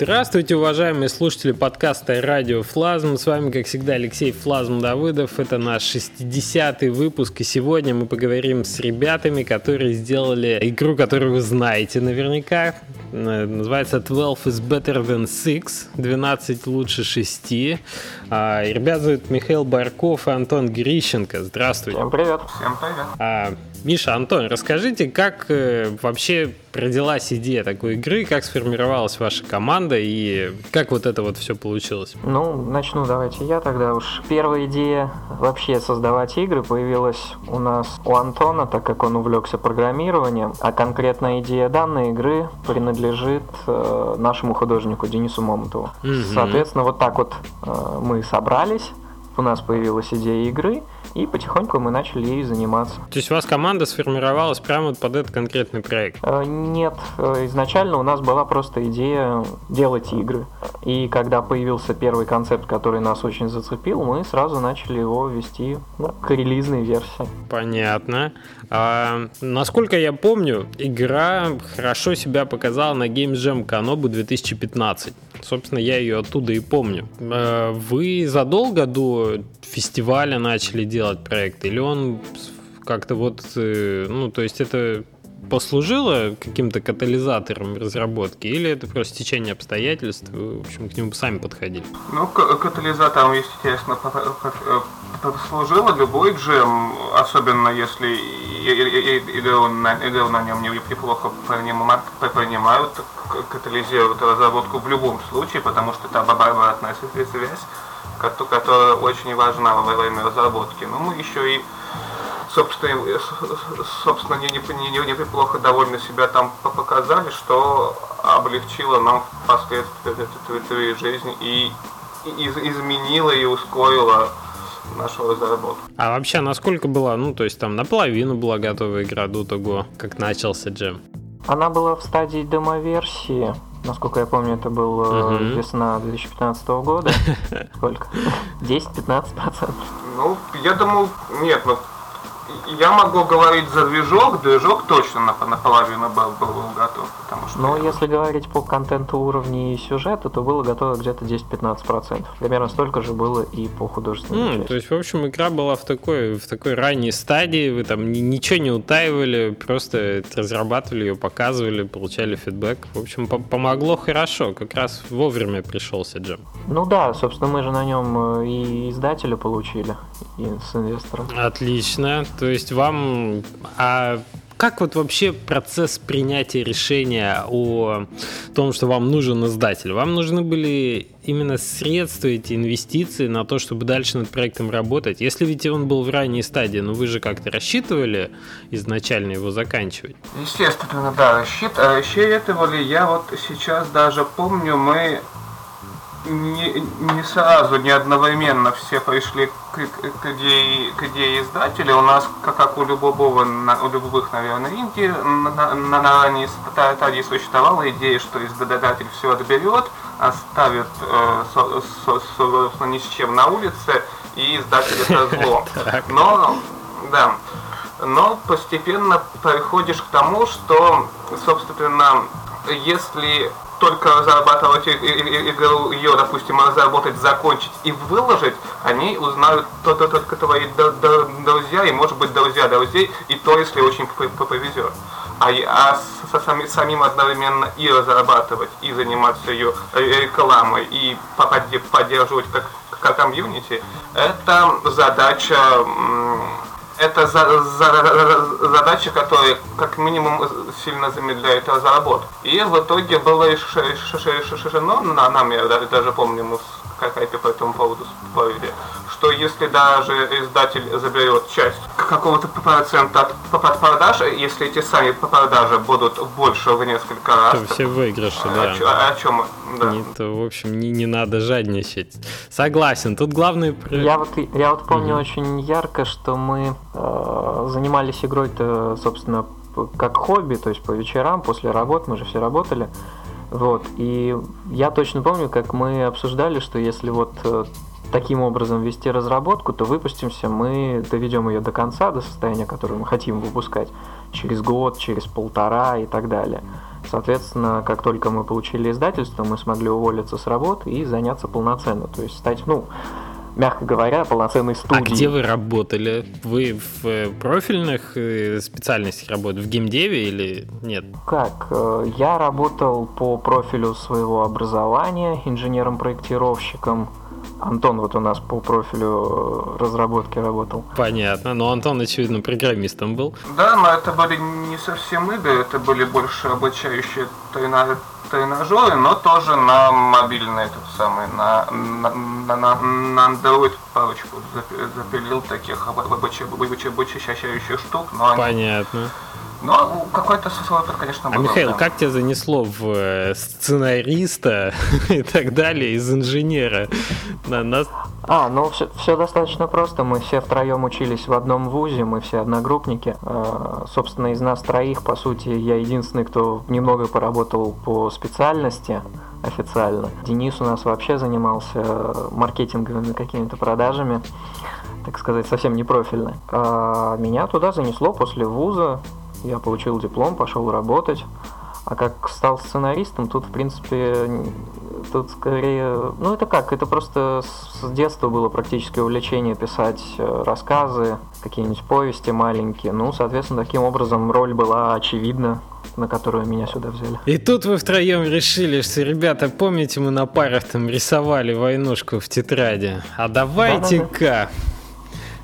Здравствуйте, уважаемые слушатели подкаста «Радио Флазм». С вами, как всегда, Алексей Флазм Давыдов. Это наш 60-й выпуск, и сегодня мы поговорим с ребятами, которые сделали игру, которую вы знаете наверняка. Э, называется 12 is better than 6, 12 лучше 6. А, ребят зовут Михаил Барков и Антон Грищенко. Здравствуйте. Всем привет. Всем привет. А, Миша, Антон, расскажите, как э, вообще родилась идея такой игры, как сформировалась ваша команда и как вот это вот все получилось? Ну, начну давайте я тогда уж. Первая идея вообще создавать игры появилась у нас у Антона, так как он увлекся программированием, а конкретная идея данной игры принадлежит э, нашему художнику Денису Момутову. Мгм. Соответственно, вот так вот э, мы собрались, у нас появилась идея игры, и потихоньку мы начали ей заниматься. То есть у вас команда сформировалась прямо под этот конкретный проект? Э, Нет, э, изначально у нас была просто идея делать игры. И когда появился первый концепт, который нас очень зацепил, мы сразу начали его вести ну, к релизной версии. Понятно. А, насколько я помню, игра хорошо себя показала на Games Jam Канобу 2015. Собственно, я ее оттуда и помню. А, Вы задолго до фестиваля начали делать проект? Или он как-то вот... э, Ну, то есть это послужило каким-то катализатором разработки? Или это просто течение обстоятельств? Вы, в общем, к нему сами подходили? Ну, к- катализатором, естественно, по- по- по- послужило любой джем, особенно если и- и- и- игру на, нем не- неплохо принима- принимают, катализируют разработку в любом случае, потому что это обратная связь, кото- которая очень важна во время разработки. Но мы еще и собственно, собственно не, не, не, не неплохо довольно себя там по- показали, что облегчило нам впоследствии жизнь и из- изменило и ускорило нашу разработку. А вообще, насколько была, ну, то есть там наполовину была готова игра до того, как начался джем? Она была в стадии демоверсии. Насколько я помню, это был Мгм. весна 2015 года. Сколько? 10-15%. Ну, я думаю, нет, ну, я могу говорить за движок, движок точно на- наполовину был, был готов, потому что... Но если говорить по контенту уровня и сюжету, то было готово где-то 10-15%. Примерно столько же было и по художественной М, части. Ну, то есть, в общем, игра была в такой, в такой ранней стадии, вы там ни- ничего не утаивали, просто разрабатывали ее, показывали, получали фидбэк. В общем, по- помогло хорошо, как раз вовремя пришелся джем. Ну да, собственно, мы же на нем э, и издателя получили, и с инвестором. Отлично. То есть вам... А как вот вообще процесс принятия решения о том, что вам нужен издатель? Вам нужны были именно средства, эти инвестиции на то, чтобы дальше над проектом работать? Если ведь он был в ранней стадии, но вы же как-то рассчитывали изначально его заканчивать? Естественно, да, рассчит, рассчитывали. Я вот сейчас даже помню, мы не, не сразу, не одновременно все пришли к, к- к идее, к идее издателя. У нас, как, как у любого, на- у любых, наверное, инди, на, на, на ранней стадии существовала идея, что издатель все отберет, оставит, э, со- со- собственно, ни с чем на улице, и издатель это зло. Но, да, но постепенно приходишь к тому, что, собственно, если только и- игру, ее, допустим, разработать, закончить и выложить, они узнают то- то- только твои друзья и, может быть, друзья друзей, и то, если очень повезет. А, а со сами- самим одновременно и разрабатывать, и заниматься ее рекламой, и поддерживать как, как комьюнити, это задача это за- за- задача, которая как минимум сильно замедляет разработку. И в итоге было решено, на нами, я даже помню, мы с Какайпи по этому поводу спорили, что если даже издатель заберет часть какого-то процента от, от продаж, если эти сами продажи будут больше в несколько раз, То все выигрыши, да. о, о чем да. Не- то, в общем, не, не надо жадничать. Согласен. Тут главное... Я вот, я вот помню очень ярко, что мы э, занимались игрой-то, собственно, как хобби, то есть по вечерам, после работы, мы же все работали. Вот, и я точно помню, как мы обсуждали, что если вот э, таким образом вести разработку, то выпустимся мы, доведем ее до конца, до состояния, которое мы хотим выпускать, через год, через полтора и так далее. Соответственно, как только мы получили издательство, мы смогли уволиться с работы и заняться полноценно, то есть стать, ну, мягко говоря, полноценной студией. А где вы работали? Вы в э, профильных э, специальностях работали? В геймдеве или нет? Как? Э, я работал по профилю своего образования инженером-проектировщиком. Антон вот у нас по профилю разработки работал. Понятно, но Антон, очевидно, программистом был. Да, но это были не совсем игры, это были больше обучающие тренажеры тренажеры, но тоже на мобильный этот самый, на, на, на, на Android парочку запилил таких обучающих штук. Но Понятно. Но какой-то свой опыт, конечно, был. А, Михаил, да. как тебя занесло в э, сценариста и так далее из инженера? На нас... А, ну все, все достаточно просто. Мы все втроем учились в одном вузе, мы все одногруппники. А, собственно, из нас троих, по сути, я единственный, кто немного поработал по специальности официально. Денис у нас вообще занимался маркетинговыми какими-то продажами так сказать, совсем не профильно. А меня туда занесло после вуза. Я получил диплом, пошел работать. А как стал сценаристом, тут, в принципе, тут скорее... Ну, это как? Это просто с детства было практически увлечение писать э, рассказы, какие-нибудь повести маленькие. Ну, соответственно, таким образом роль была очевидна на которую меня сюда взяли. И тут вы втроем решили, что, ребята, помните, мы на парах там рисовали войнушку в тетради? А давайте-ка...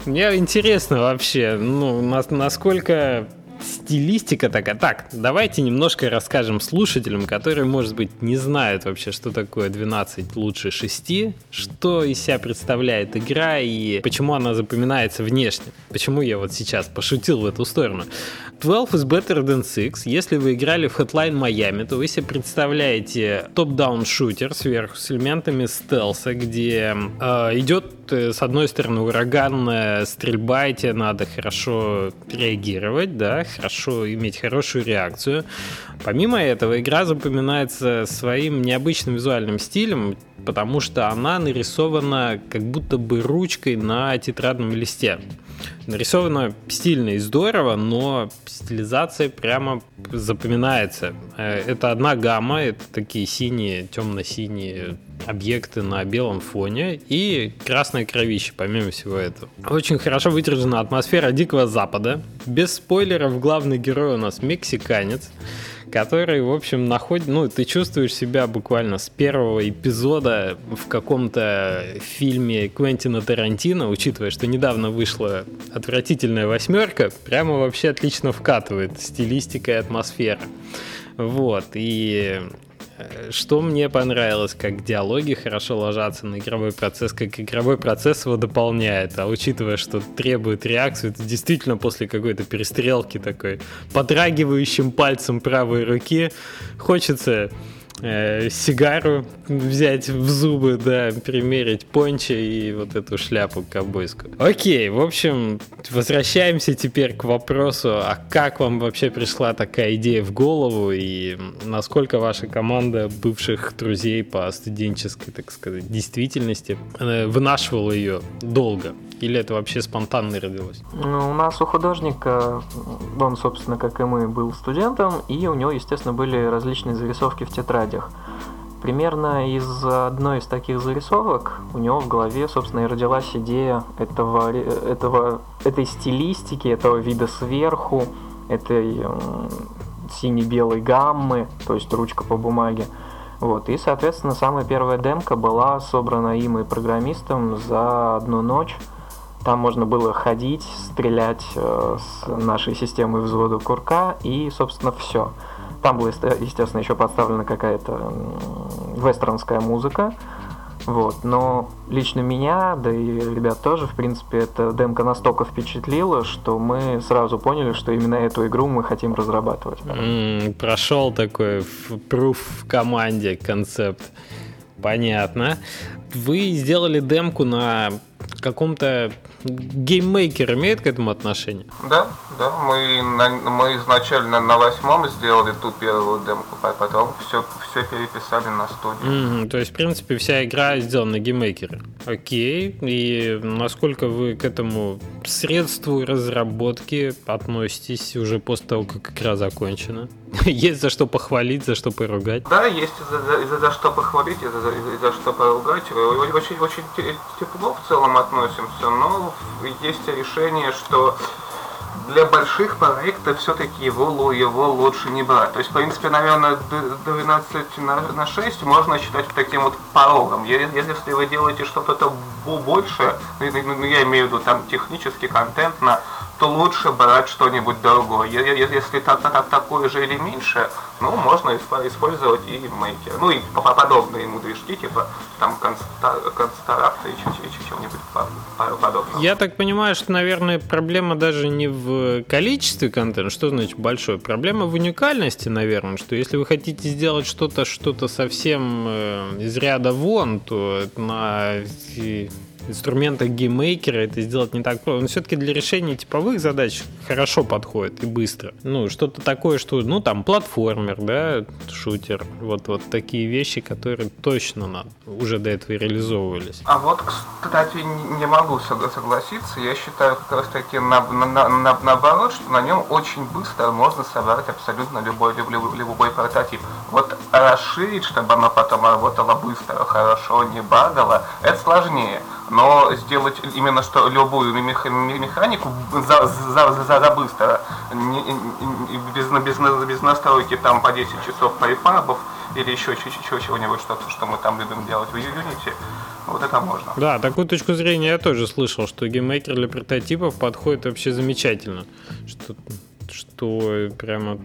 Мне интересно вообще, ну, насколько стилистика такая. Так, давайте немножко расскажем слушателям, которые, может быть, не знают вообще, что такое 12 лучше 6, что из себя представляет игра и почему она запоминается внешне. Почему я вот сейчас пошутил в эту сторону. 12 is better than 6. Если вы играли в Hotline Miami, то вы себе представляете топ-даун шутер сверху с элементами стелса, где э, идет э, с одной стороны ураганная стрельба, и тебе надо хорошо реагировать, да, хорошо иметь хорошую реакцию. Помимо этого, игра запоминается своим необычным визуальным стилем, потому что она нарисована как будто бы ручкой на тетрадном листе. Нарисовано стильно и здорово, но стилизация прямо запоминается. Э, это одна гамма, это такие синие, темно-синие объекты на белом фоне и красное кровище, помимо всего этого. Очень хорошо выдержана атмосфера Дикого Запада. Без спойлеров, главный герой у нас мексиканец который, в общем, находит, ну, ты чувствуешь себя буквально с первого эпизода в каком-то фильме Квентина Тарантино, учитывая, что недавно вышла отвратительная восьмерка, прямо вообще отлично вкатывает стилистика и атмосфера. Вот, и что мне понравилось, как диалоги хорошо ложатся на игровой процесс, как игровой процесс его дополняет. А учитывая, что требует реакцию, это действительно после какой-то перестрелки такой подрагивающим пальцем правой руки хочется э, сигару взять в зубы, да, примерить понча и вот эту шляпу ковбойскую. Окей, в общем, возвращаемся теперь к вопросу, а как вам вообще пришла такая идея в голову и насколько ваша команда бывших друзей по студенческой, так сказать, действительности э, вынашивала ее долго? Или это вообще спонтанно родилось? Ну, у нас у художника, он, собственно, как и мы, был студентом, и у него, естественно, были различные зарисовки в тетрадях. Примерно из одной из таких зарисовок у него в голове, собственно, и родилась идея этого, этого, этой стилистики, этого вида сверху, этой сине-белой гаммы, то есть ручка по бумаге. Вот, и, соответственно, самая первая демка была собрана им и программистом за одну ночь. Там можно было ходить, стрелять э, с нашей системой взвода курка и, собственно, все. Там была, естественно, еще подставлена какая-то вестернская музыка. Вот, но лично меня, да и ребят тоже, в принципе, эта демка настолько впечатлила, что мы сразу поняли, что именно эту игру мы хотим разрабатывать. Mm, прошел такой proof в команде концепт. Понятно. Вы сделали демку на каком-то GameMaker имеет к этому отношение? Да, да, мы, на, мы изначально на восьмом сделали ту первую демку, а потом все, все переписали на Studio. Mm-hmm, то есть, в принципе, вся игра сделана на GameMaker е. Окей, и насколько вы к этому средству разработки относитесь уже после того, как игра закончена? Есть за что похвалить, за что поругать? Да, есть за, за, за, что похвалить, и за, за, за что поругать. Очень, очень тепло в целом относимся, но есть решение, что для больших проектов все-таки его, его лучше не брать. То есть, в принципе, наверное, 12 на, на 6 можно считать таким вот порогом. Если вы делаете что-то больше, ну, ну, ну, я имею в виду там технический контент на то лучше брать что-нибудь другое. Если так, так, такое же или меньше, ну, можно использовать и мейкер. Ну, и подобные ему движки, типа там констаракта и чего-нибудь подобного. Я так понимаю, что, наверное, проблема даже не в количестве контента. Что значит большой? Проблема в уникальности, наверное, что если вы хотите сделать что-то, что-то совсем э, из ряда вон, то на инструментах GameMaker а это сделать не так просто. Но все-таки для решения типовых задач хорошо подходит и быстро. Ну, что-то такое, что, ну, там, платформер, да, шутер. Вот, вот такие вещи, которые точно надо, уже до этого реализовывались. А вот, кстати, не могу согласиться. Я считаю как раз таки на, на, на, наоборот, что на нем очень быстро можно собрать абсолютно любой, любой, любой прототип. Вот расширить, чтобы оно потом работало быстро, хорошо, не багало, это сложнее но сделать именно что любую механику за, за, за, за быстро, не, без, без, без настройки там по 10 часов префабов или еще чего-нибудь, что, что мы там любим делать в Unity, вот это можно. Да, такую точку зрения я тоже слышал, что GameMaker для прототипов подходит вообще замечательно. Что, что прямо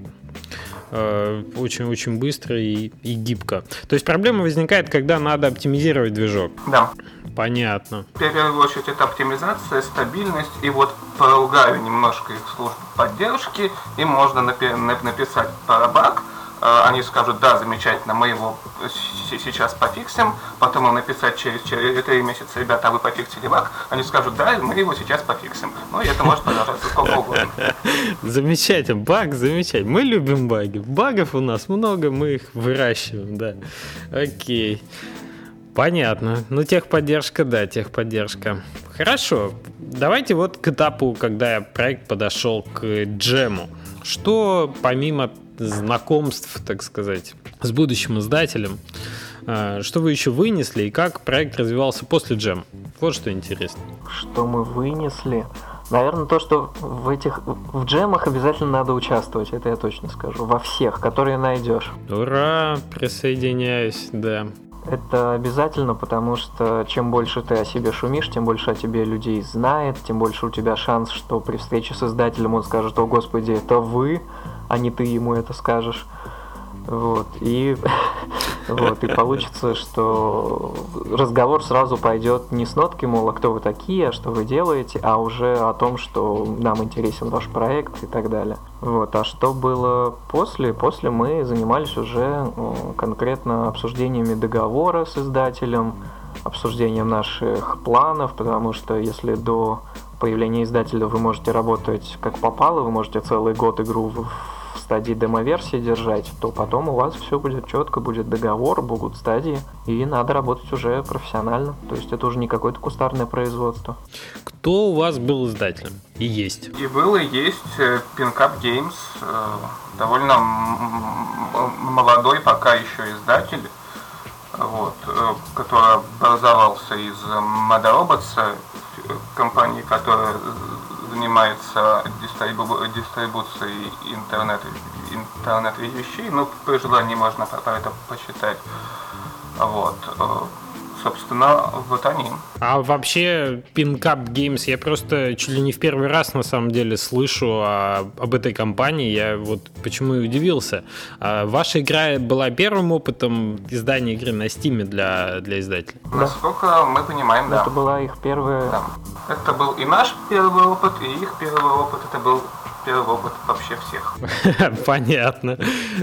очень-очень э, быстро и, и гибко. То есть проблема возникает, когда надо оптимизировать движок. Да. Понятно. В первую очередь это оптимизация, стабильность, и вот поругаю немножко их службу поддержки, и можно напи- написать парабак, э, они скажут, да, замечательно, мы его сейчас пофиксим, потом им написать через, через 3 месяца, ребята, а вы пофиксили баг, они скажут, да, мы его сейчас пофиксим. Ну и это может продолжаться сколько угодно. Замечательно, баг замечательно. Мы любим баги. Багов у нас много, мы их выращиваем, да. Окей. Понятно. Ну, техподдержка, да, техподдержка. Хорошо. Давайте вот к этапу, когда проект подошел к джему. Что помимо знакомств, так сказать, с будущим издателем, э, что вы еще вынесли и как проект развивался после джема? Вот что интересно. Что мы вынесли? Наверное, то, что в этих в джемах обязательно надо участвовать, это я точно скажу. Во всех, которые найдешь. Ура! Присоединяюсь, да. Это обязательно, потому что чем больше ты о себе шумишь, тем больше о тебе людей знает, тем больше у тебя шанс, что при встрече с издателем он скажет, о господи, это вы, а не ты ему это скажешь. Вот, и, вот, и получится, что разговор сразу пойдет не с нотки, мол, а кто вы такие, а что вы делаете, а уже о том, что нам интересен ваш проект и так далее. Вот, а что было после? После мы занимались уже конкретно обсуждениями договора с издателем, обсуждением наших планов, потому что если до появления издателя вы можете работать как попало, вы можете целый год игру в стадии демо-версии держать, то потом у вас все будет четко, будет договор, будут стадии, и надо работать уже профессионально. То есть это уже не какое-то кустарное производство. Кто у вас был издателем? И есть. И был, и есть Pincap э, Games, э, довольно молодой пока еще издатель, вот, э, который образовался из Mother Robots, компании, которая занимается дистрибу- дистрибуцией интернет, интернет вещей, ну, при желании можно про это почитать. Вот. Собственно, вот они. А вообще, Pincap Games, я просто чуть ли не в первый раз, на самом деле, слышу о, об этой компании. Я вот почему и удивился. А ваша игра была первым опытом издания игры на Steam для, для издателей? Насколько мы понимаем, да. Это была их первая... Да. Это был и наш первый опыт, и их первый опыт. Это был первый опыт вообще всех. Понятно.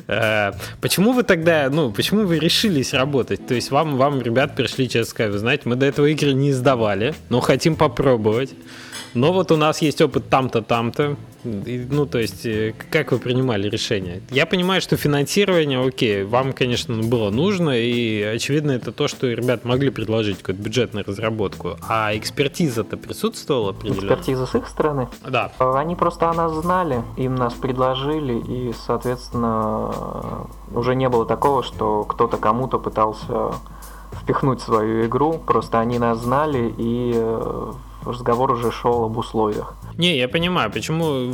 Э, почему вы тогда, ну, почему вы решились работать? То есть вам, вам ребят пришли, честно сказать, знаете, мы до этого игры не издавали, но хотим попробовать. Но вот у нас есть опыт там-то, там-то. Ну, то есть, э, как вы принимали решение? Я понимаю, что финансирование, окей, вам, конечно, было нужно, и, очевидно, это то, что ребят могли предложить какую-то бюджетную разработку. А экспертиза-то присутствовала? Экспертиза с их стороны? Да. Они просто о нас знали, им нас предложили, и, соответственно, уже не было такого, что кто-то кому-то пытался впихнуть свою игру, просто они нас знали, и э, разговор уже шел об условиях. Не, я понимаю, почему,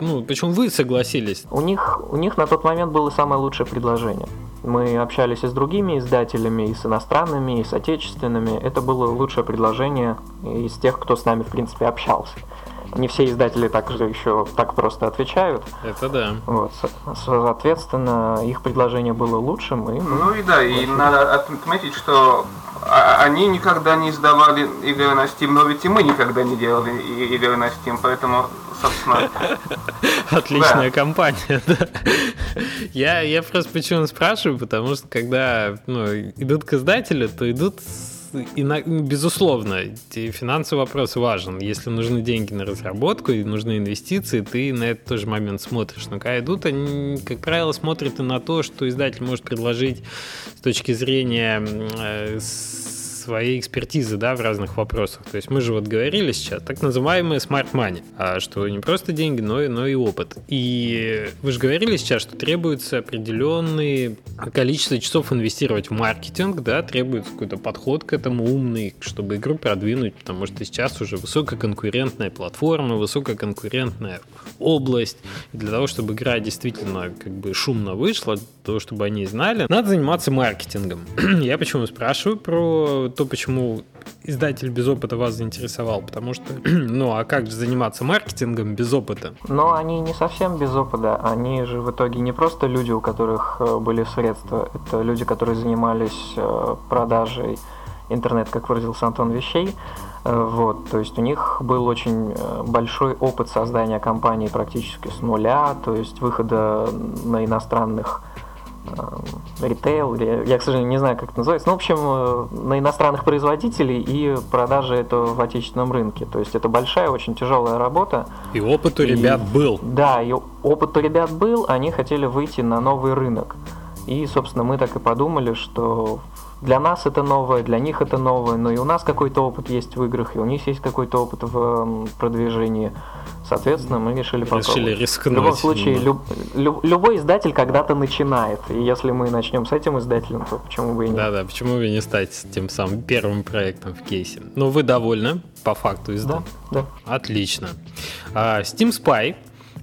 ну, почему вы согласились? У них, у них на тот момент было самое лучшее предложение. Мы общались и с другими издателями, и с иностранными, и с отечественными. Это было лучшее предложение из тех, кто с нами, в принципе, общался не все издатели так же еще так просто отвечают. Это да. Вот, соответственно, их предложение было лучшим. И ну и да, и надо отметить, что они никогда не издавали игры на Steam, но ведь и мы никогда не делали игры на Steam, поэтому, собственно... Отличная да. компания, да. Я, я просто почему спрашиваю, потому что когда ну, идут к издателю, то идут с и на, безусловно, финансовый вопрос важен. Если нужны деньги на разработку и нужны инвестиции, ты на этот тоже момент смотришь. Но когда идут, они, как правило, смотрят и на то, что издатель может предложить с точки зрения э, своей экспертизы, да, в разных вопросах. То есть мы же вот говорили сейчас, так называемые smart money, а что не просто деньги, но и, но и опыт. И вы же говорили сейчас, что требуется определенное количество часов инвестировать в маркетинг, да, требуется какой-то подход к этому умный, чтобы игру продвинуть, потому что сейчас уже высококонкурентная платформа, высококонкурентная область. И для того, чтобы игра действительно как бы шумно вышла, того, чтобы они знали, надо заниматься маркетингом. Я почему спрашиваю про то, почему издатель без опыта вас заинтересовал, потому что, ну, а как же заниматься маркетингом без опыта? Но они не совсем без опыта, они же в итоге не просто люди, у которых э, были средства, это люди, которые занимались э, продажей интернет, как выразился Антон, вещей, э, вот, то есть у них был очень большой опыт создания компании практически с нуля, то есть выхода на иностранных Э, ритейл, я, к сожалению, не знаю, как это называется, но, в общем, э, на иностранных производителей и продажи этого в отечественном рынке. То есть это большая, очень тяжелая работа. И опыт у и, ребят был. Да, и опыт у ребят был, они хотели выйти на новый рынок. И, собственно, мы так и подумали, что для нас это новое, для них это новое, но и у нас какой-то опыт есть в играх, и у них есть какой-то опыт в продвижении. Соответственно, мы решили попробовать. Решили рискнуть. В любом случае, люб, люб, любой издатель когда-то начинает. И если мы начнем с этим издателем, то почему бы и нет? Да-да, почему бы не стать тем самым первым проектом в кейсе? Ну, вы довольны по факту издания? Да, да. Отлично. А, Steam Spy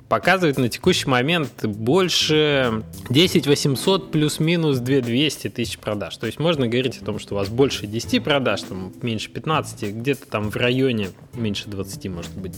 показывает на текущий момент больше 10 800 плюс-минус 2 200 тысяч продаж. То есть можно говорить о том, что у вас больше 10 продаж, там меньше 15, где-то там в районе, меньше 20 может быть,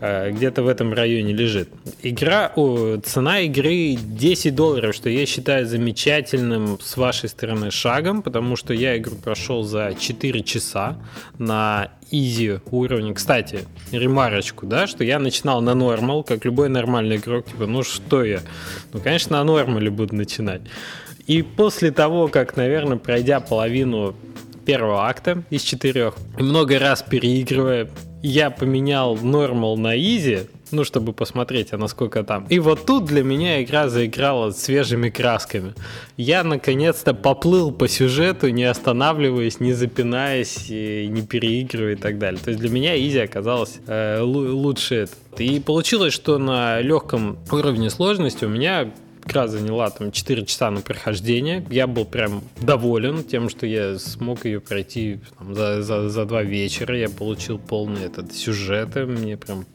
э, где-то в этом районе лежит. Игра, о, цена игры 10 долларов, что я считаю замечательным с вашей стороны шагом, потому что я игру прошел за 4 часа на изи уровне. Кстати, ремарочку, да, что я начинал на нормал, как любой нормальный игрок, типа, ну что я? Ну, конечно, на нормале буду начинать. И после того, как, наверное, пройдя половину первого акта из четырех, много раз переигрывая, я поменял нормал на изи, ну, чтобы посмотреть, а насколько там. И вот тут для меня игра заиграла свежими красками. Я, наконец-то, поплыл по сюжету, не останавливаясь, не запинаясь, не переигрывая и так далее. То есть для меня изи оказалось э, лучше. И получилось, что на легком уровне сложности у меня игра заняла там 4 часа на прохождение. Я был прям доволен тем, что я смог ее пройти там, за, за, за два вечера. Я получил полный этот сюжет. Мне прям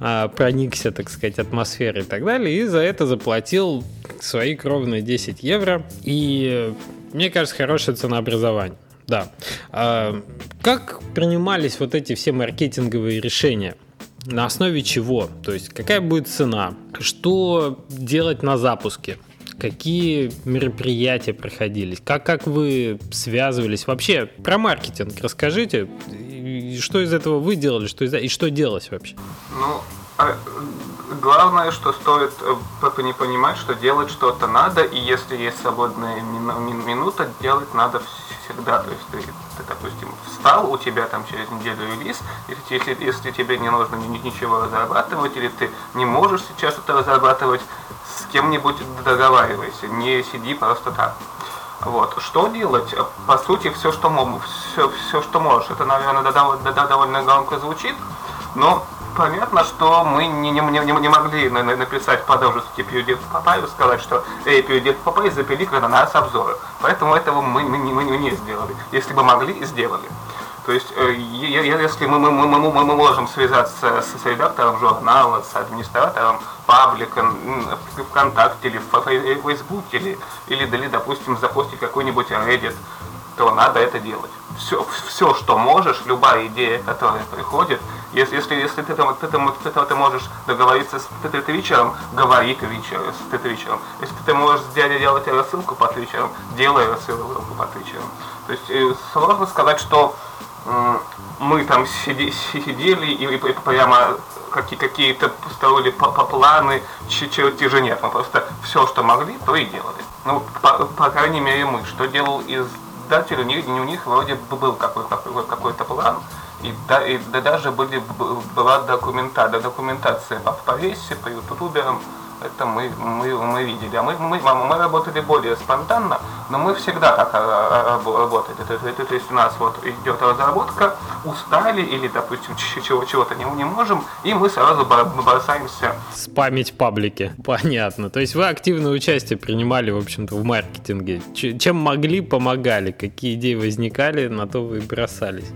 а, проникся, так сказать, атмосферой и так далее, и за это заплатил свои кровные 10 евро. И мне кажется, хорошее ценообразование. Да. А, как принимались вот эти все маркетинговые решения? На основе чего? То есть какая будет цена? Что делать на запуске? Какие мероприятия проходились? Как, как вы связывались? Вообще, про маркетинг расскажите. И что из этого вы делали, что из... и что делалось вообще? Ну, а, главное, что стоит э, не понимать, что делать что-то надо, и если есть свободная минута, делать надо всегда. То есть ты, ты допустим, встал, у тебя там через неделю релиз, если, если тебе не нужно ничего разрабатывать, или ты не можешь сейчас что-то разрабатывать, с кем-нибудь договаривайся, не сиди просто так. Вот. Что делать? По сути, все, что, все, все, что можешь. Это, наверное, довольно громко звучит, но понятно, что мы не, не, не, не могли написать подробности PewDiePie и сказать, что «Эй, PewDiePie, запили на нас обзоры». Поэтому этого мы, мы, мы, мы не сделали. Если бы могли, сделали. То есть, э, если мы, мы, мы, мы, мы можем связаться с, с редактором журнала, с администратором паблика, ВКонтакте или в Фейсбуке, или, или, или, допустим, запустить какой-нибудь Reddit, то надо это делать. Все, все, что можешь, любая идея, которая приходит, если, если, если ты, там, ты, там, ты, ты можешь договориться с ты, ты, ты вечером, говори твичером, с ты, ты вечером. Если ты можешь сделать, делать рассылку по твичерам, делай рассылку по твичерам. То есть э, сложно сказать, что мы там сиди, сидели и, и, и прямо какие, какие-то строили по, по планы, чертежи нет. Мы просто все, что могли, то и делали. Ну, по, по крайней мере, мы. Что делал издатель, у них, у них вроде был какой-то какой план, и, да, и да, даже были, была документа, да, документация по, по весе, по ютуберам, это мы, мы, мы видели. А мы, мы, мы работали более спонтанно, но мы всегда так а, а, работали. То, то, то есть у нас вот идет разработка, устали или, допустим, чего, чего-то не, не можем, и мы сразу бросаемся. Спамить паблики. Понятно. То есть вы активное участие принимали, в общем-то, в маркетинге. Чем могли, помогали. Какие идеи возникали, на то вы бросались.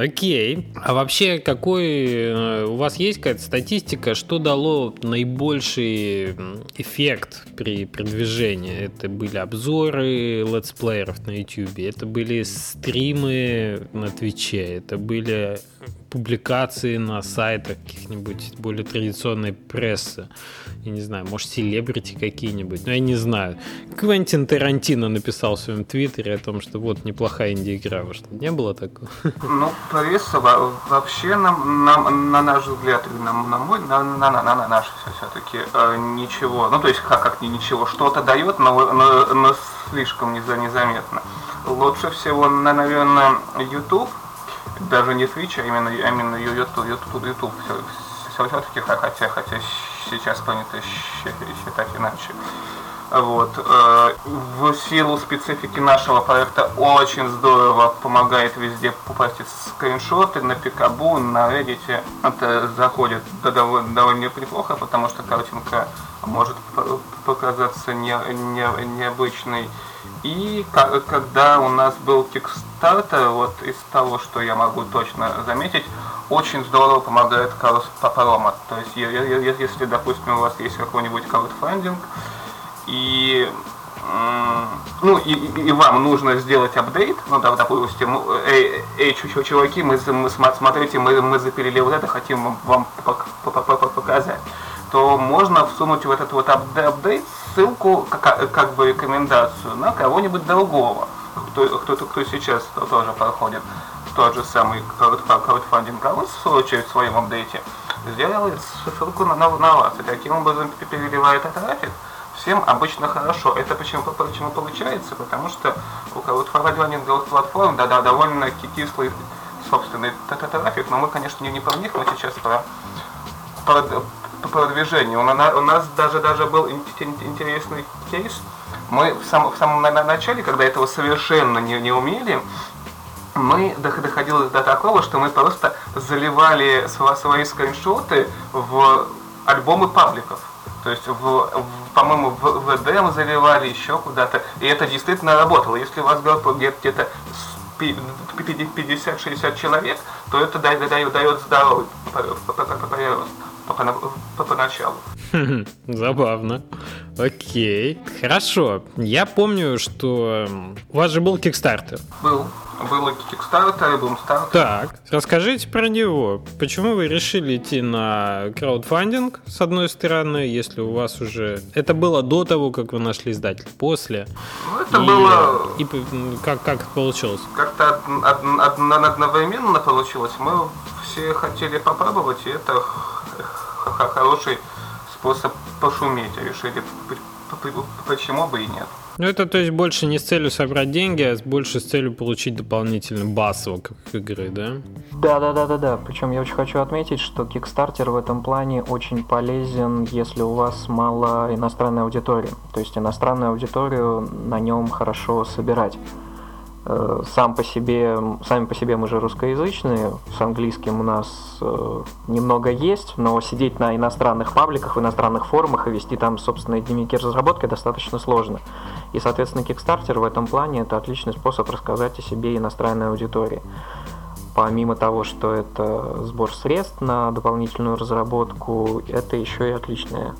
Окей. А вообще, какой э, у вас есть какая-то статистика, что дало наибольший эффект при продвижении? Это были обзоры летсплееров на YouTube, это были стримы на Твиче, это были публикации на сайтах каких-нибудь более традиционной прессы. Я не знаю, может, селебрити какие-нибудь, но я не знаю. Квентин Тарантино написал в своем твиттере о том, что вот неплохая инди-игра вышла. Не было такого? Ну, пресса вообще, на, на, на наш взгляд, на, на мой, на, на, на, на наш все-таки э, ничего. Ну, то есть, как, как ничего, что-то дает, но, но, но слишком незаметно. Лучше всего, наверное, YouTube, даже не Twitch, а именно, а именно YouTube, YouTube, YouTube все, все-таки, хотя, хотя сейчас принято считать иначе. Вот. Э, в силу специфики нашего проекта очень здорово помогает везде попасть скриншоты на Пикабу, на Reddit. Это заходит довольно, довольно неплохо, потому что картинка может показаться не, не, необычной. И когда у нас был Kickstarter, вот из того, что я могу точно заметить, очень здорово помогает кросс-папарома. То есть, если, допустим, у вас есть какой-нибудь краудфандинг, и ну и, и вам нужно сделать апдейт, ну да, допустим, эй, эй чуваки, мы, мы смотрите, мы, мы запилили вот это, хотим вам показать. То можно всунуть в этот вот апдейт ссылку, как, как бы рекомендацию на кого-нибудь другого, кто, кто, кто сейчас тоже проходит тот же самый краудфандинг, а он в очередь в своем апдейте сделает ссылку на, на вас, и таким образом переливает трафик всем обычно хорошо. Это почему, почему получается? Потому что у краудфандинговых платформ да, да, довольно кислый собственный трафик, но мы, конечно, не, не про них, мы сейчас про, про по продвижению. У нас даже, даже был интересный кейс. Мы в самом, в самом начале, когда этого совершенно не, не умели, мы доходили до такого, что мы просто заливали свои скриншоты в альбомы пабликов. То есть, по-моему, в мы заливали еще куда-то. И это действительно работало. Если у вас группа где-то 50-60 человек, то это дает, дает, дает здоровый прирост поначалу. Забавно. Окей. Хорошо. Я помню, что у вас же был Kickstarter. Был. Был и Kickstarter, и был Starter. Так, расскажите про него. Почему вы решили идти на краудфандинг, с одной стороны, если у вас уже... Это было до того, как вы нашли издатель, после? Ну, это и... было... И как, как получилось? Как-то одновременно получилось. Мы все хотели попробовать, и это хороший способ пошуметь. Решили, почему бы и нет. Ну, это то есть больше не с целью собрать деньги, а больше с целью получить дополнительный бас вокруг игры, да? Да, да, да, да, да. Причем я очень хочу отметить, что Kickstarter в этом плане очень полезен, если у вас мало иностранной аудитории. То есть иностранную аудиторию на нем хорошо собирать. Э, сам по себе, сами по себе мы же русскоязычные, с английским у нас э, немного есть, но сидеть на иностранных пабликах, в иностранных форумах и вести там собственные дневники разработки достаточно сложно. И, соответственно, Kickstarter в этом плане это отличный способ рассказать о себе иностранной аудитории. Помимо того, что это сбор средств на дополнительную разработку, это еще и отличная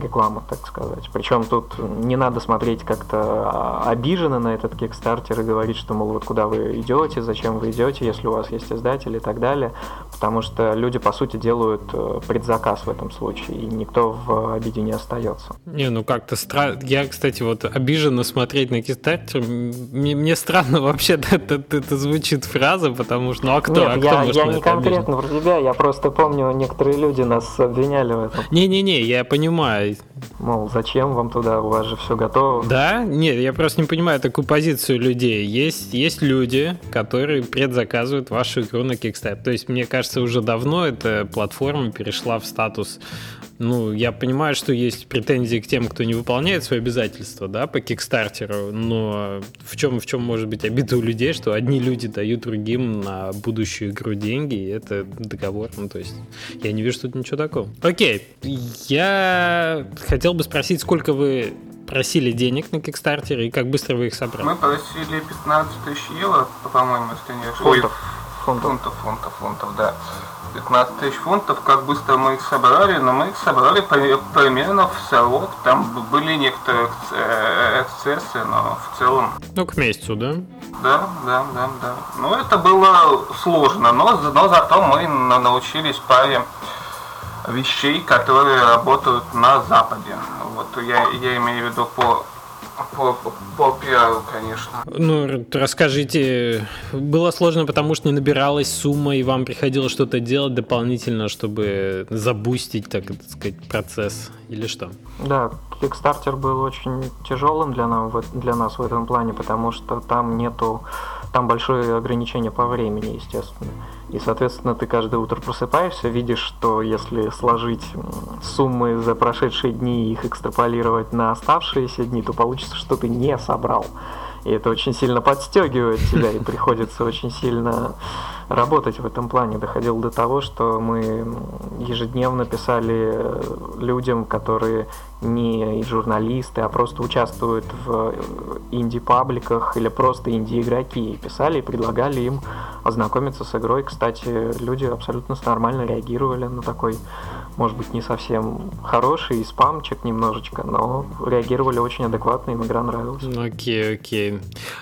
реклама, так сказать. Причем тут не надо смотреть как-то обиженно на этот кикстартер и говорить, что, мол, вот куда вы идете, зачем вы идете, если у вас есть издатель и так далее, потому что люди, по сути, делают э, предзаказ в этом случае, и никто в обиде не остается. Не, ну как-то странно. Я, кстати, вот обиженно смотреть на кикстартер, мне, мне странно вообще это, это, это звучит фраза, потому что, ну а кто? Нет, а кто я, может я не конкретно про тебя, я просто помню, некоторые люди нас обвиняли в этом. Не-не-не, я понимаю, Мол, зачем вам туда, у вас же все готово. Да? Нет, я просто не понимаю такую позицию людей. Есть, есть люди, которые предзаказывают вашу игру на Kickstarter. То есть, мне кажется, уже давно эта платформа перешла в статус ну, я понимаю, что есть претензии к тем, кто не выполняет свои обязательства, да, по Кикстартеру, но в чем, в чем может быть обида у людей, что одни люди дают другим на будущую игру деньги, и это договор, ну, то есть я не вижу тут ничего такого. Окей, я хотел бы спросить, сколько вы просили денег на Кикстартере и как быстро вы их собрали? Мы просили 15 тысяч евро, по-моему, если не ошибаюсь. Фунтов. Фунтов, фунтов, фунтов, фунтов, да. 15 тысяч фунтов, как быстро мы их собрали, но мы их собрали примерно в срок, там были некоторые э, эксцессы, но в целом... Ну, к месяцу, да? Да, да, да, да. Ну, это было сложно, но, но зато мы научились паре вещей, которые работают на Западе. Вот я, я имею в виду по по, по, пиару, конечно. Ну, расскажите, было сложно, потому что не набиралась сумма, и вам приходилось что-то делать дополнительно, чтобы забустить, так сказать, процесс, или что? Да, Kickstarter был очень тяжелым для, нам, для нас в этом плане, потому что там нету, там большое ограничение по времени, естественно. И, соответственно, ты каждое утро просыпаешься, видишь, что если сложить суммы за прошедшие дни и их экстраполировать на оставшиеся дни, то получится, что ты не собрал. И это очень сильно подстегивает тебя, и приходится очень сильно работать в этом плане. Доходило до того, что мы ежедневно писали людям, которые не журналисты, а просто участвуют в инди-пабликах или просто инди-игроки. Писали и предлагали им ознакомиться с игрой. Кстати, люди абсолютно нормально реагировали на такой, может быть, не совсем хороший спамчик немножечко, но реагировали очень адекватно, им игра нравилась. Окей, окей.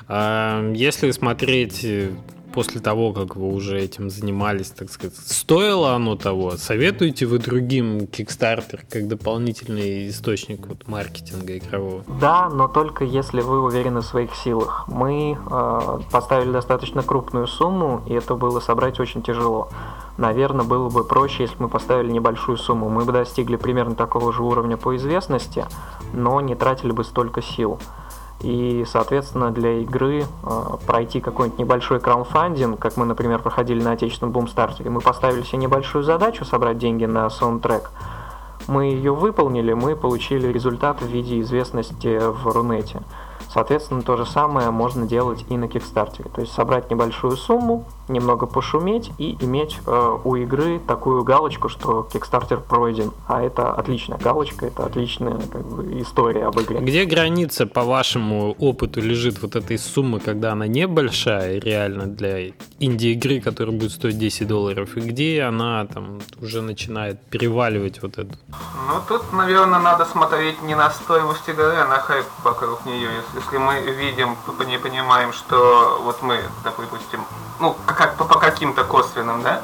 А, если смотреть после того, как вы уже этим занимались, так сказать, стоило оно того? Советуете вы другим Kickstarter как дополнительный источник вот, маркетинга игрового? Да, но только если вы уверены в своих силах. Мы э, поставили достаточно крупную сумму, и это было собрать очень тяжело. Наверное, было бы проще, если бы мы поставили небольшую сумму. Мы бы достигли примерно такого же уровня по известности, но не тратили бы столько сил. И, соответственно, для игры э, пройти какой-нибудь небольшой краудфандинг, как мы, например, проходили на отечественном бумстартере, мы поставили себе небольшую задачу собрать деньги на саундтрек. Мы ее выполнили, мы получили результат в виде известности в Рунете. Соответственно, то же самое можно делать и на Kickstarter. То есть собрать небольшую сумму, немного пошуметь и иметь э, у игры такую галочку, что Kickstarter пройден. А это отличная галочка, это отличная как бы, история об игре. Где граница, по вашему опыту, лежит вот этой суммы, когда она небольшая, реально для инди-игры, которая будет стоить 10 долларов, и где она там уже начинает переваливать вот эту? Ну, тут, наверное, надо смотреть не на стоимость игры, а на хайп вокруг нее. Если если мы видим, не понимаем, что вот мы, допустим, ну, как, по, по каким-то косвенным, да,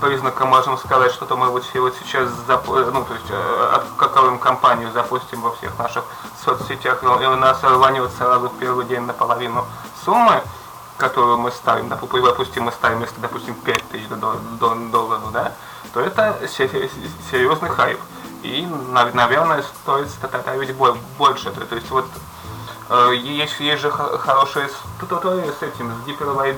признакам можем сказать, что-то мы вот, вот сейчас, зап... ну, то есть, э, открываем компанию, запустим во всех наших соцсетях, и у нас рванет сразу в первый день наполовину суммы, которую мы ставим, допустим, мы ставим, если, допустим, 5 тысяч долларов, да, то это серьезный хайп. И, наверное, стоит ставить больше. То есть вот Есть, есть же хорошие с этим, с Hyper Light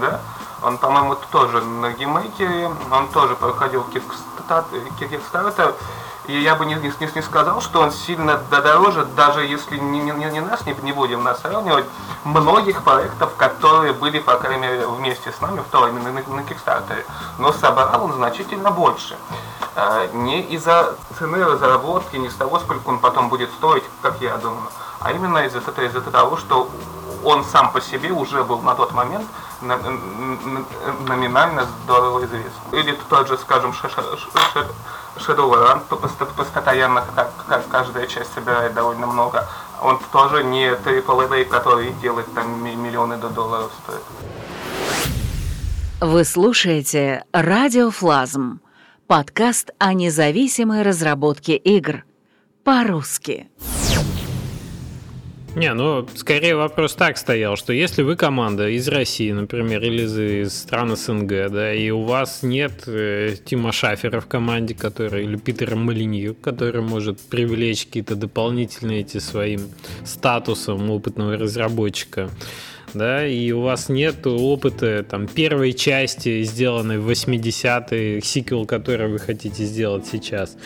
да? Он, по-моему, тоже на GameMaker е, он тоже проходил Kickstarter, и я бы не, не, не сказал, что он сильно дороже, даже если не, не, не нас, не, не будем нас сравнивать, многих проектов, которые были, по крайней мере, вместе с нами, в то время на, на, Kickstarter. Но собрал он значительно больше. А, не из-за цены разработки, не из того, сколько он потом будет стоить, как я думаю, а именно из-за из, из того, что он сам по себе уже был на тот момент номинально здорово известен. Или тот же, скажем, Shadowrun постоянно, как каждая часть собирает довольно много. Он тоже не AAA, который делает там миллионы долларов стоит. Вы слушаете «Радиофлазм» — подкаст о независимой разработке игр. По-русски. Не, ну, скорее вопрос так стоял, что если вы команда из России, например, или из, стран СНГ, да, и у вас нет э, Тима Шафера в команде, который, или Питера Малинью, который может привлечь какие-то дополнительные эти своим статусом опытного разработчика, да, и у вас нет опыта там первой части, сделанной в 80-е, сиквел, который вы хотите сделать сейчас,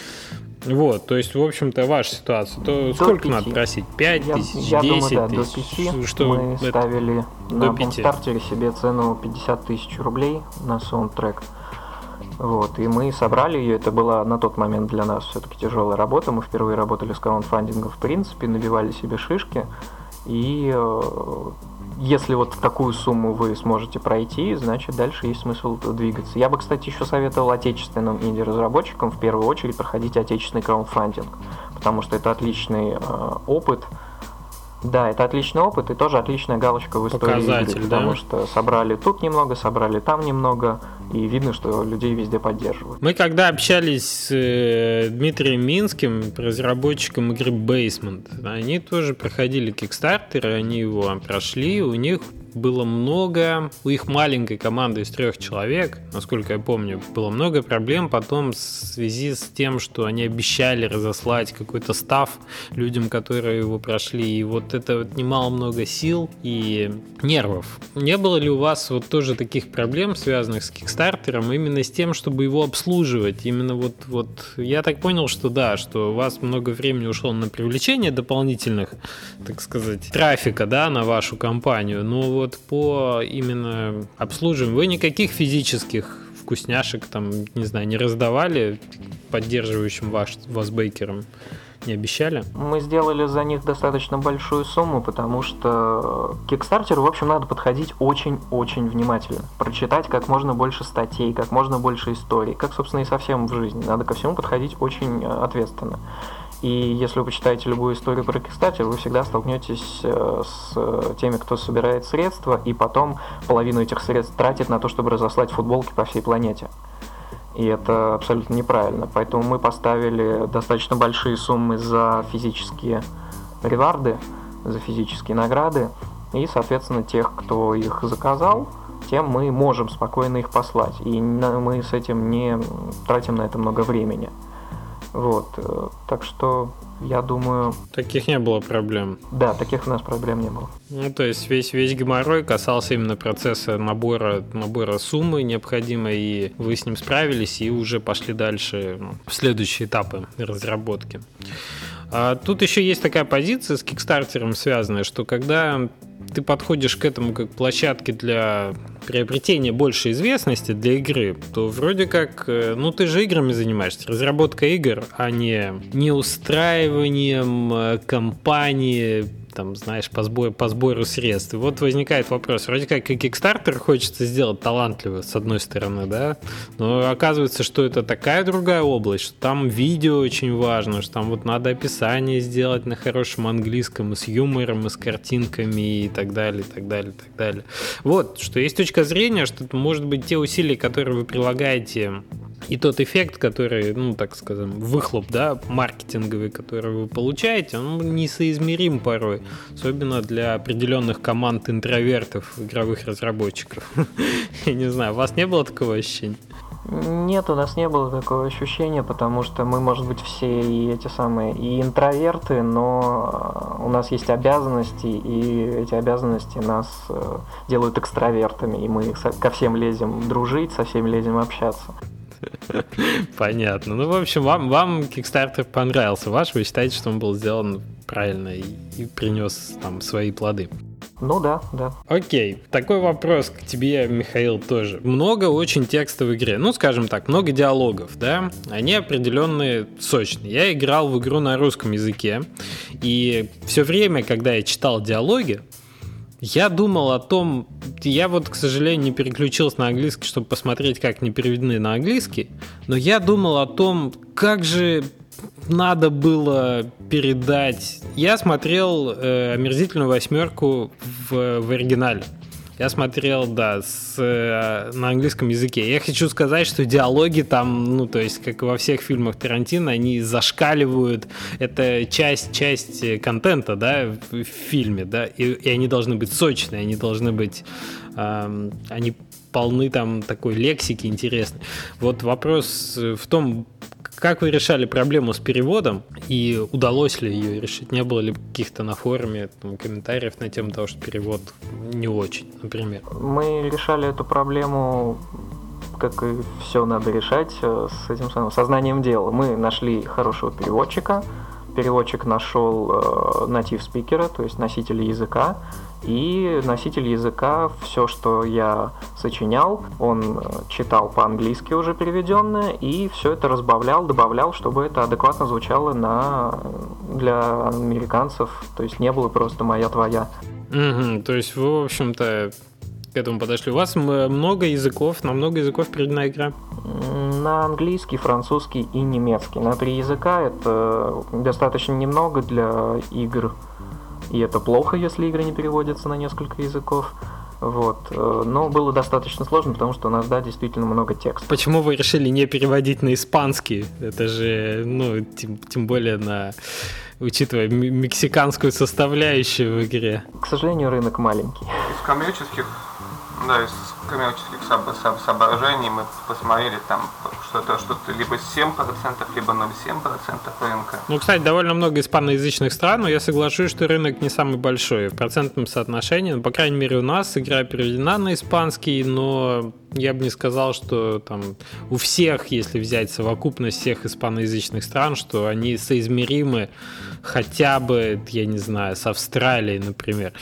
вот, то есть, в общем-то, ваша ситуация. То до сколько 5. надо просить? 5 я, тысяч, я 10 думаю, да, тысяч? до 5 Что мы это? ставили на до пяти. бумстартере себе цену 50 тысяч рублей на саундтрек. Вот, и мы собрали ее, это была на тот момент для нас все-таки тяжелая работа, мы впервые работали с краундфандингом в принципе, набивали себе шишки, и э, если вот такую сумму вы сможете пройти, значит дальше есть смысл двигаться. Я бы, кстати, еще советовал отечественным инди-разработчикам в первую очередь проходить отечественный краундфандинг, потому что это отличный э, опыт. Да, это отличный опыт и тоже отличная галочка в истории Показатель, игры, да? потому что собрали тут немного, собрали там немного, и видно, что людей везде поддерживают. Мы когда общались с э, Дмитрием Минским, разработчиком игры Basement, они тоже проходили Kickstarter, они его прошли, у них было много, у их маленькой команды из трех человек, насколько я помню, было много проблем потом в связи с тем, что они обещали разослать какой-то став людям, которые его прошли, и вот это отнимало много сил и нервов. Не было ли у вас вот тоже таких проблем, связанных с Кикстартером, именно с тем, чтобы его обслуживать? Именно вот, вот я так понял, что да, что у вас много времени ушло на привлечение дополнительных, так сказать, трафика, да, на вашу компанию, но вот по именно обслуживанию вы никаких физических вкусняшек там, не знаю, не раздавали поддерживающим ваш, вас бейкерам? Не обещали? Мы сделали за них достаточно большую сумму, потому что к в общем, надо подходить очень-очень внимательно. Прочитать как можно больше статей, как можно больше историй, как, собственно, и совсем в жизни. Надо ко всему подходить очень э, ответственно. И если вы почитаете любую историю про Kickstarter, вы всегда столкнетесь э, с теми, кто собирает средства, и потом половину этих средств тратит на то, чтобы разослать футболки по всей планете. И это абсолютно неправильно. Поэтому мы поставили достаточно большие суммы за физические реварды, за физические награды. И, соответственно, тех, кто их заказал, тем мы можем спокойно их послать. И мы с этим не тратим на это много времени. Вот. э, Так что я думаю, Таких не было проблем. да, таких у нас проблем не было. Ну, то есть весь, весь геморрой касался именно процесса набора, набора суммы необходимой, и вы с ним справились, и уже пошли дальше ну, в следующие этапы разработки. А тут еще есть такая позиция с Кикстартером связанная, что когда ты подходишь к этому как площадке для приобретения большей известности для игры, то вроде как, э, ну ты же играми занимаешься, разработка игр, а не, не устраиванием э, компании, там, знаешь, по, сбору, по сбору средств. И вот возникает вопрос, вроде как и Kickstarter хочется сделать талантливо, с одной стороны, да, но оказывается, что это такая другая область, что там видео очень важно, что там вот надо описание сделать на хорошем английском, и с юмором, и с картинками, и так далее, и так далее, и так далее. Вот, что есть точка зрения, что это может быть те усилия, которые вы прилагаете и тот эффект, который, ну, так скажем, выхлоп, да, маркетинговый, который вы получаете, он несоизмерим порой, особенно для определенных команд интровертов, игровых разработчиков. Я не знаю, у вас не было такого ощущения? Нет, у нас не было такого ощущения, потому что мы, может быть, все и эти самые и интроверты, но э, у нас есть обязанности, и эти обязанности нас э, делают экстравертами, и мы ко всем лезем дружить, со всеми лезем общаться. Понятно. Ну, в общем, вам, вам Kickstarter понравился ваш, вы считаете, что он был сделан правильно и, и принес там свои плоды? Ну да, да. Окей, такой вопрос к тебе, Михаил, тоже. Много очень текста в игре, ну, скажем так, много диалогов, да? Они определенные сочные. Я играл в игру на русском языке, и все время, когда я читал диалоги, я думал о том, я вот, к сожалению, не переключился на английский, чтобы посмотреть, как они переведены на английский, но я думал о том, как же надо было передать. Я смотрел э, омерзительную восьмерку в, в оригинале. Я смотрел, да, с, э, на английском языке. Я хочу сказать, что диалоги там, ну, то есть, как во всех фильмах Тарантино, они зашкаливают. Это часть, часть контента, да, в, в фильме, да, и, и они должны быть сочные, они должны быть... Э, они полны там такой лексики интересной. Вот вопрос в том, как вы решали проблему с переводом и удалось ли ее решить? Не было ли каких-то на форуме там, комментариев на тему того, что перевод не очень, например? Мы решали эту проблему как и все надо решать э, с этим самым сознанием дела. Мы нашли хорошего переводчика, переводчик нашел э, натив спикера, то есть носителя языка, и носитель языка, все, что я сочинял, он э, читал по-английски уже переведенное, и все это разбавлял, добавлял, чтобы это адекватно звучало на, для американцев, то есть не было просто моя-твоя. Угу, то есть вы, в общем-то, к этому подошли. У вас много языков, на много языков передана игра? На английский, французский и немецкий. На три языка это достаточно немного для игр и это плохо, если игры не переводятся на несколько языков. Вот. Э, но было достаточно сложно, потому что у нас, да, действительно много текста. Почему вы решили не переводить на испанский? Это же, ну, тем, тем более на учитывая мексиканскую составляющую в игре. К сожалению, рынок маленький. Из коммерческих да, из коммерческих соображений мы посмотрели там что-то что-то либо 7%, либо 0,7% рынка. Ну, кстати, довольно много испаноязычных стран, но я соглашусь, что рынок не самый большой в процентном соотношении. Ну, по крайней мере, у нас игра переведена на испанский, но я бы не сказал, что там у всех, если взять совокупность всех испаноязычных стран, что они соизмеримы хотя бы, я не знаю, с Австралией, например.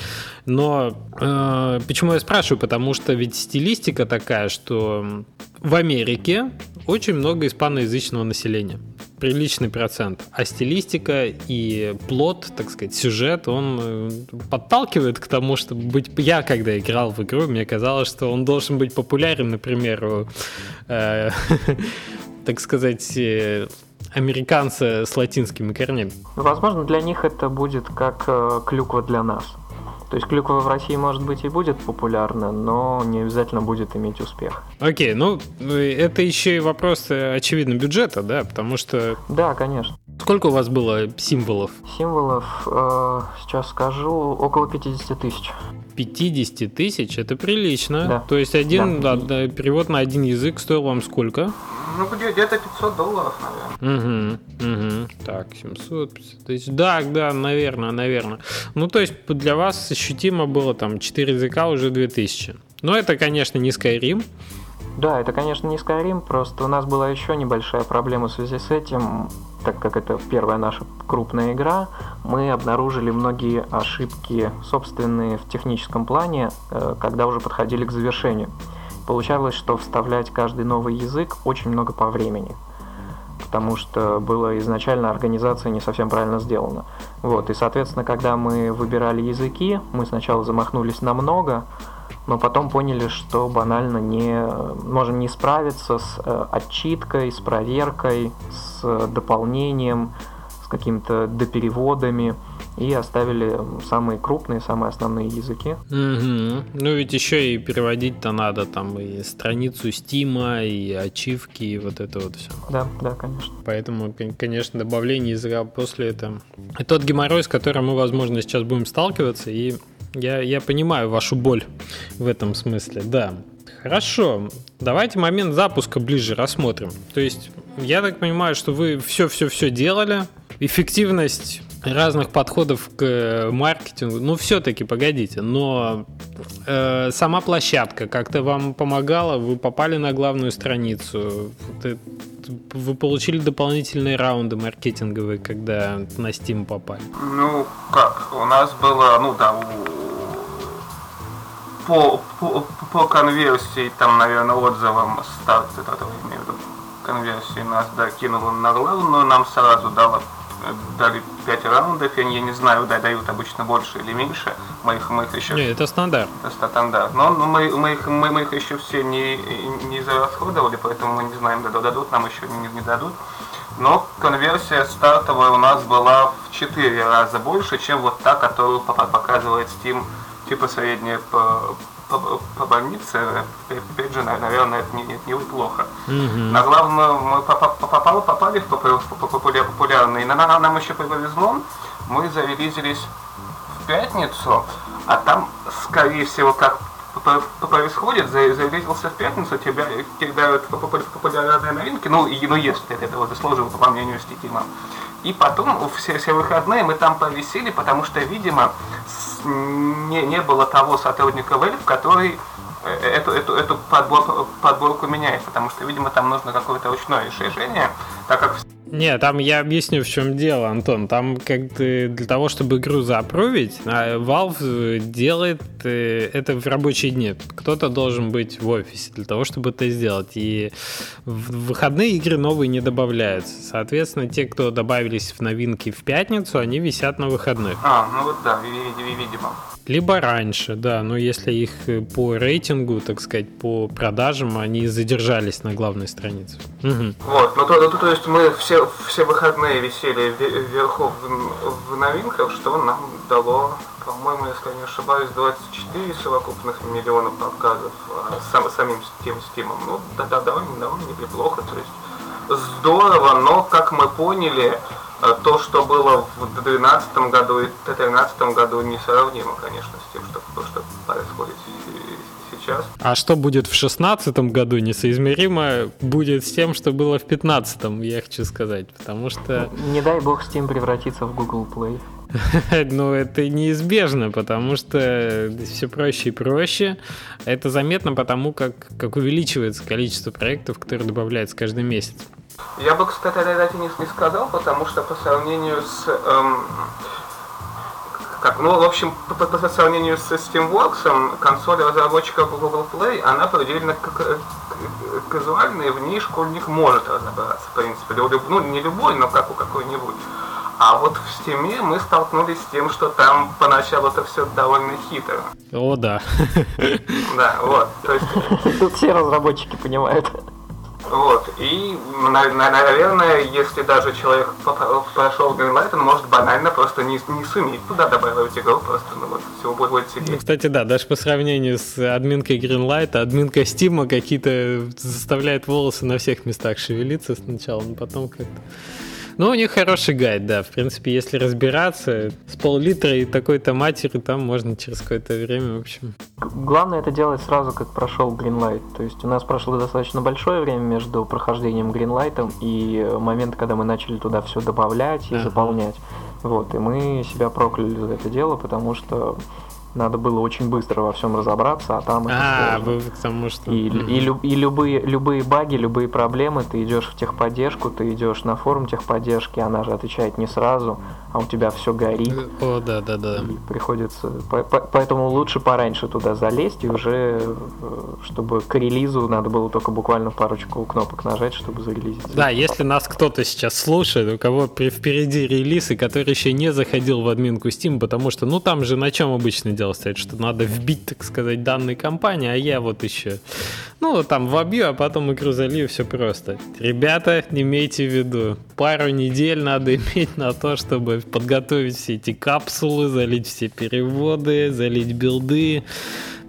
Но э, почему я спрашиваю? Потому что ведь стилистика такая, что в Америке очень много испаноязычного населения приличный процент. А стилистика и плод, так сказать, сюжет, он э, подталкивает к тому, чтобы быть... Я, когда играл в игру, мне казалось, что он должен быть популярен, например, у, э, так сказать, э, американца с латинскими корнями. Возможно, для них это будет как э, клюква для нас. То есть клюква в России, может быть, и будет популярна, но не обязательно будет иметь успех. Окей, ну это еще и вопрос, э, очевидно, бюджета, да, потому что... Да, конечно. Сколько у вас было символов? Символов, э, сейчас скажу, около 50 тысяч. 50 тысяч? Это прилично. Да. То есть один да. Да, перевод на один язык стоил вам сколько? Ну, где-то 500 долларов, наверное. Угу, угу. Так, 700 тысяч. Да, да, наверное, наверное. Ну, то есть для вас ощутимо было там 4 языка уже 2000. Но это, конечно, не Skyrim. Да, это, конечно, не Skyrim, просто у нас была еще небольшая проблема в связи с этим, так как это первая наша крупная игра, мы обнаружили многие ошибки собственные в техническом плане, э, когда уже подходили к завершению. Получалось, что вставлять каждый новый язык очень много по времени потому что была изначально организация не совсем правильно сделана. Вот, и, соответственно, когда мы выбирали языки, мы сначала замахнулись на много, но потом поняли, что банально не можем не справиться с э, отчиткой, с проверкой, с дополнением, с какими-то допереводами и оставили самые крупные, самые основные языки. Угу. Ну ведь еще и переводить-то надо там и страницу Стима, и ачивки, и вот это вот все. Да, да, конечно. Поэтому, конечно, добавление языка после этого. И тот геморрой, с которым мы, возможно, сейчас будем сталкиваться, и я, я понимаю вашу боль в этом смысле, да. Хорошо, давайте момент запуска ближе рассмотрим. То есть, я так понимаю, что вы все-все-все делали, эффективность разных подходов к маркетингу. Ну, все-таки, погодите, но э, сама площадка как-то вам помогала, вы попали на главную страницу, вы получили дополнительные раунды маркетинговые, когда на Steam попали? Ну, как, у нас было, ну да, по, по, по конверсии, там, наверное, отзывам старт, это, имею в виду, конверсии нас докинуло на главную, нам сразу дало дали 5 раундов, я не, не знаю, да, дают обычно больше или меньше, мы их, мы их еще... Не, это стандарт. Это стандарт, но, но мы, мы, их, мы, мы их еще все не, не зарасходовали, поэтому мы не знаем, дадут, нам еще не, не дадут. Но конверсия стартовая у нас была в 4 раза больше, чем вот та, которую показывает Steam, типа средняя по, по, по больнице, опять же, наверное, это не, не, плохо. Mm-hmm. На главную мы попали, попали в популярный, но нам, нам еще повезло, мы зарелизились в пятницу, а там, скорее всего, как происходит, зарелизился в пятницу, тебя кидают популярные новинки, ну, и, ну если ты это заслужил, по мнению Стикима. И потом все, все выходные мы там повисели, потому что, видимо, не, не было того сотрудника Valve, который э, эту, эту, эту подборку, подборку меняет, потому что, видимо, там нужно какое-то ручное решение, так как не, там я объясню, в чем дело, Антон. Там как то для того, чтобы игру запровить, а, Valve делает э, это в рабочие дни. Кто-то должен быть в офисе для того, чтобы это сделать. И в выходные игры новые не добавляются. Соответственно, те, кто добавились в новинки в пятницу, они висят на выходных. А, ну вот да, видимо. Либо раньше, да, но если их э, по рейтингу, так сказать, по продажам, они задержались на главной странице. Угу. Вот, ну то, то, то есть мы все, все выходные висели вверху в, в новинках, что нам дало, по-моему, если я не ошибаюсь, 24 совокупных миллионов показов а, сам, самим тем стимом. Ну, да, да, довольно, довольно неплохо, то есть здорово, но, как мы поняли, то, что было в 2012 году и 2013 году, несравнимо, конечно, с тем, что, что происходит сейчас. А что будет в 2016 году, несоизмеримо будет с тем, что было в 2015, я хочу сказать, потому что... Не дай бог Steam превратится в Google Play. Ну, это неизбежно, потому что все проще и проще. Это заметно потому, как, как увеличивается количество проектов, которые добавляются каждый месяц. Я бы, кстати, это не, не сказал, потому что по сравнению с... Эм, как, ну, в общем, по, по, по сравнению с Steamworks, консоль разработчика Google Play, она предельно казуальная, и в ней школьник может разобраться, в принципе. Ну, не любой, но как у какой-нибудь. А вот в Steam мы столкнулись с тем, что там поначалу это все довольно хитро. О, да. Да, вот. То есть... Тут все разработчики понимают. Вот. И, наверное, если даже человек прошел Greenlight, он может банально просто не, не суметь туда добавить игру, просто ну, вот, всего будет сидеть. Кстати, да, даже по сравнению с админкой Greenlight, админка Steam какие-то заставляет волосы на всех местах шевелиться сначала, но потом как-то... Ну, у них хороший гайд, да. В принципе, если разбираться, с пол-литра и такой-то матери там можно через какое-то время, в общем. Главное это делать сразу, как прошел Greenlight. То есть у нас прошло достаточно большое время между прохождением Greenlight и момент, когда мы начали туда все добавлять и ага. заполнять. Вот, и мы себя прокляли за это дело, потому что надо было очень быстро во всем разобраться, а там а, вы потому что... И, и, и, и любые, любые баги, любые проблемы, ты идешь в техподдержку, ты идешь на форум техподдержки, она же отвечает не сразу, а у тебя все горит. О, да, да, да. И приходится... Поэтому лучше пораньше туда залезть, и уже, э, чтобы к релизу надо было только буквально парочку кнопок нажать, чтобы зарелизить. Да, если нас кто-то сейчас слушает, у кого впереди релиз, и который еще не заходил в админку Steam, потому что, ну, там же на чем обычно делать? Стоит, что надо вбить, так сказать, данные компании, а я вот еще, ну, там вобью, а потом игру залью, все просто. Ребята, имейте в виду, пару недель надо иметь на то, чтобы подготовить все эти капсулы, залить все переводы, залить билды,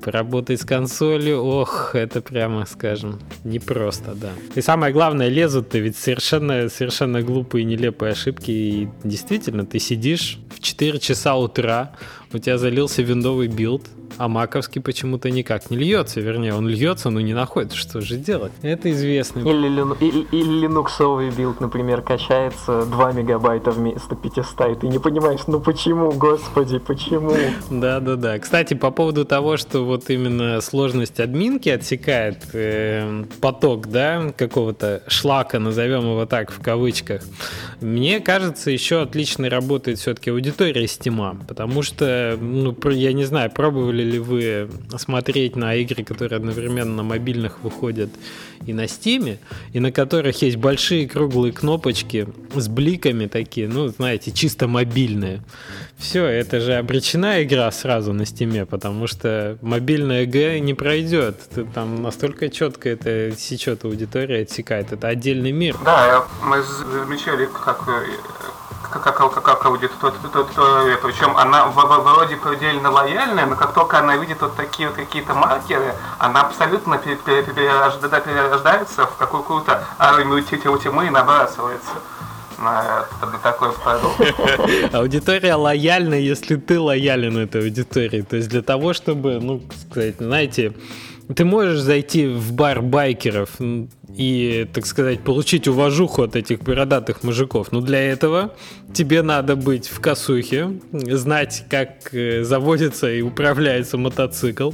поработать с консолью, ох, это прямо, скажем, непросто, да. И самое главное, лезут-то ведь совершенно, совершенно глупые, нелепые ошибки, и действительно, ты сидишь в 4 часа утра, у тебя залился виндовый билд, а маковский почему-то никак не льется. Вернее, он льется, но не находит. Что же делать? Это известно. Или, или, или линуксовый билд, например, качается 2 мегабайта вместо 500, и ты не понимаешь, ну почему, господи, почему? Да-да-да. Кстати, по поводу того, что вот именно сложность админки отсекает э, поток, да, какого-то шлака, назовем его так, в кавычках, мне кажется, еще отлично работает все-таки аудитория Стима, потому что, ну, я не знаю, пробовали ли вы смотреть на игры, которые одновременно на мобильных выходят и на Стиме, и на которых есть большие круглые кнопочки с бликами такие, ну, знаете, чисто мобильные. Все, это же обречена игра сразу на Стиме, потому что мобильная Г не пройдет. Там настолько четко это сечет аудитория, отсекает. Это отдельный мир. Да, мы замечали, как как, как, аудитория, причем она вроде предельно лояльная, но как только она видит вот такие вот какие-то маркеры, она абсолютно перерождается в какую-то армию тьмы и набрасывается на, на такой продукт. Аудитория лояльна, если ты лоялен этой аудитории. То есть для того, чтобы, ну, сказать, знаете, ты можешь зайти в бар байкеров и, так сказать, получить уважуху от этих бородатых мужиков. Но для этого тебе надо быть в косухе, знать, как э, заводится и управляется мотоцикл,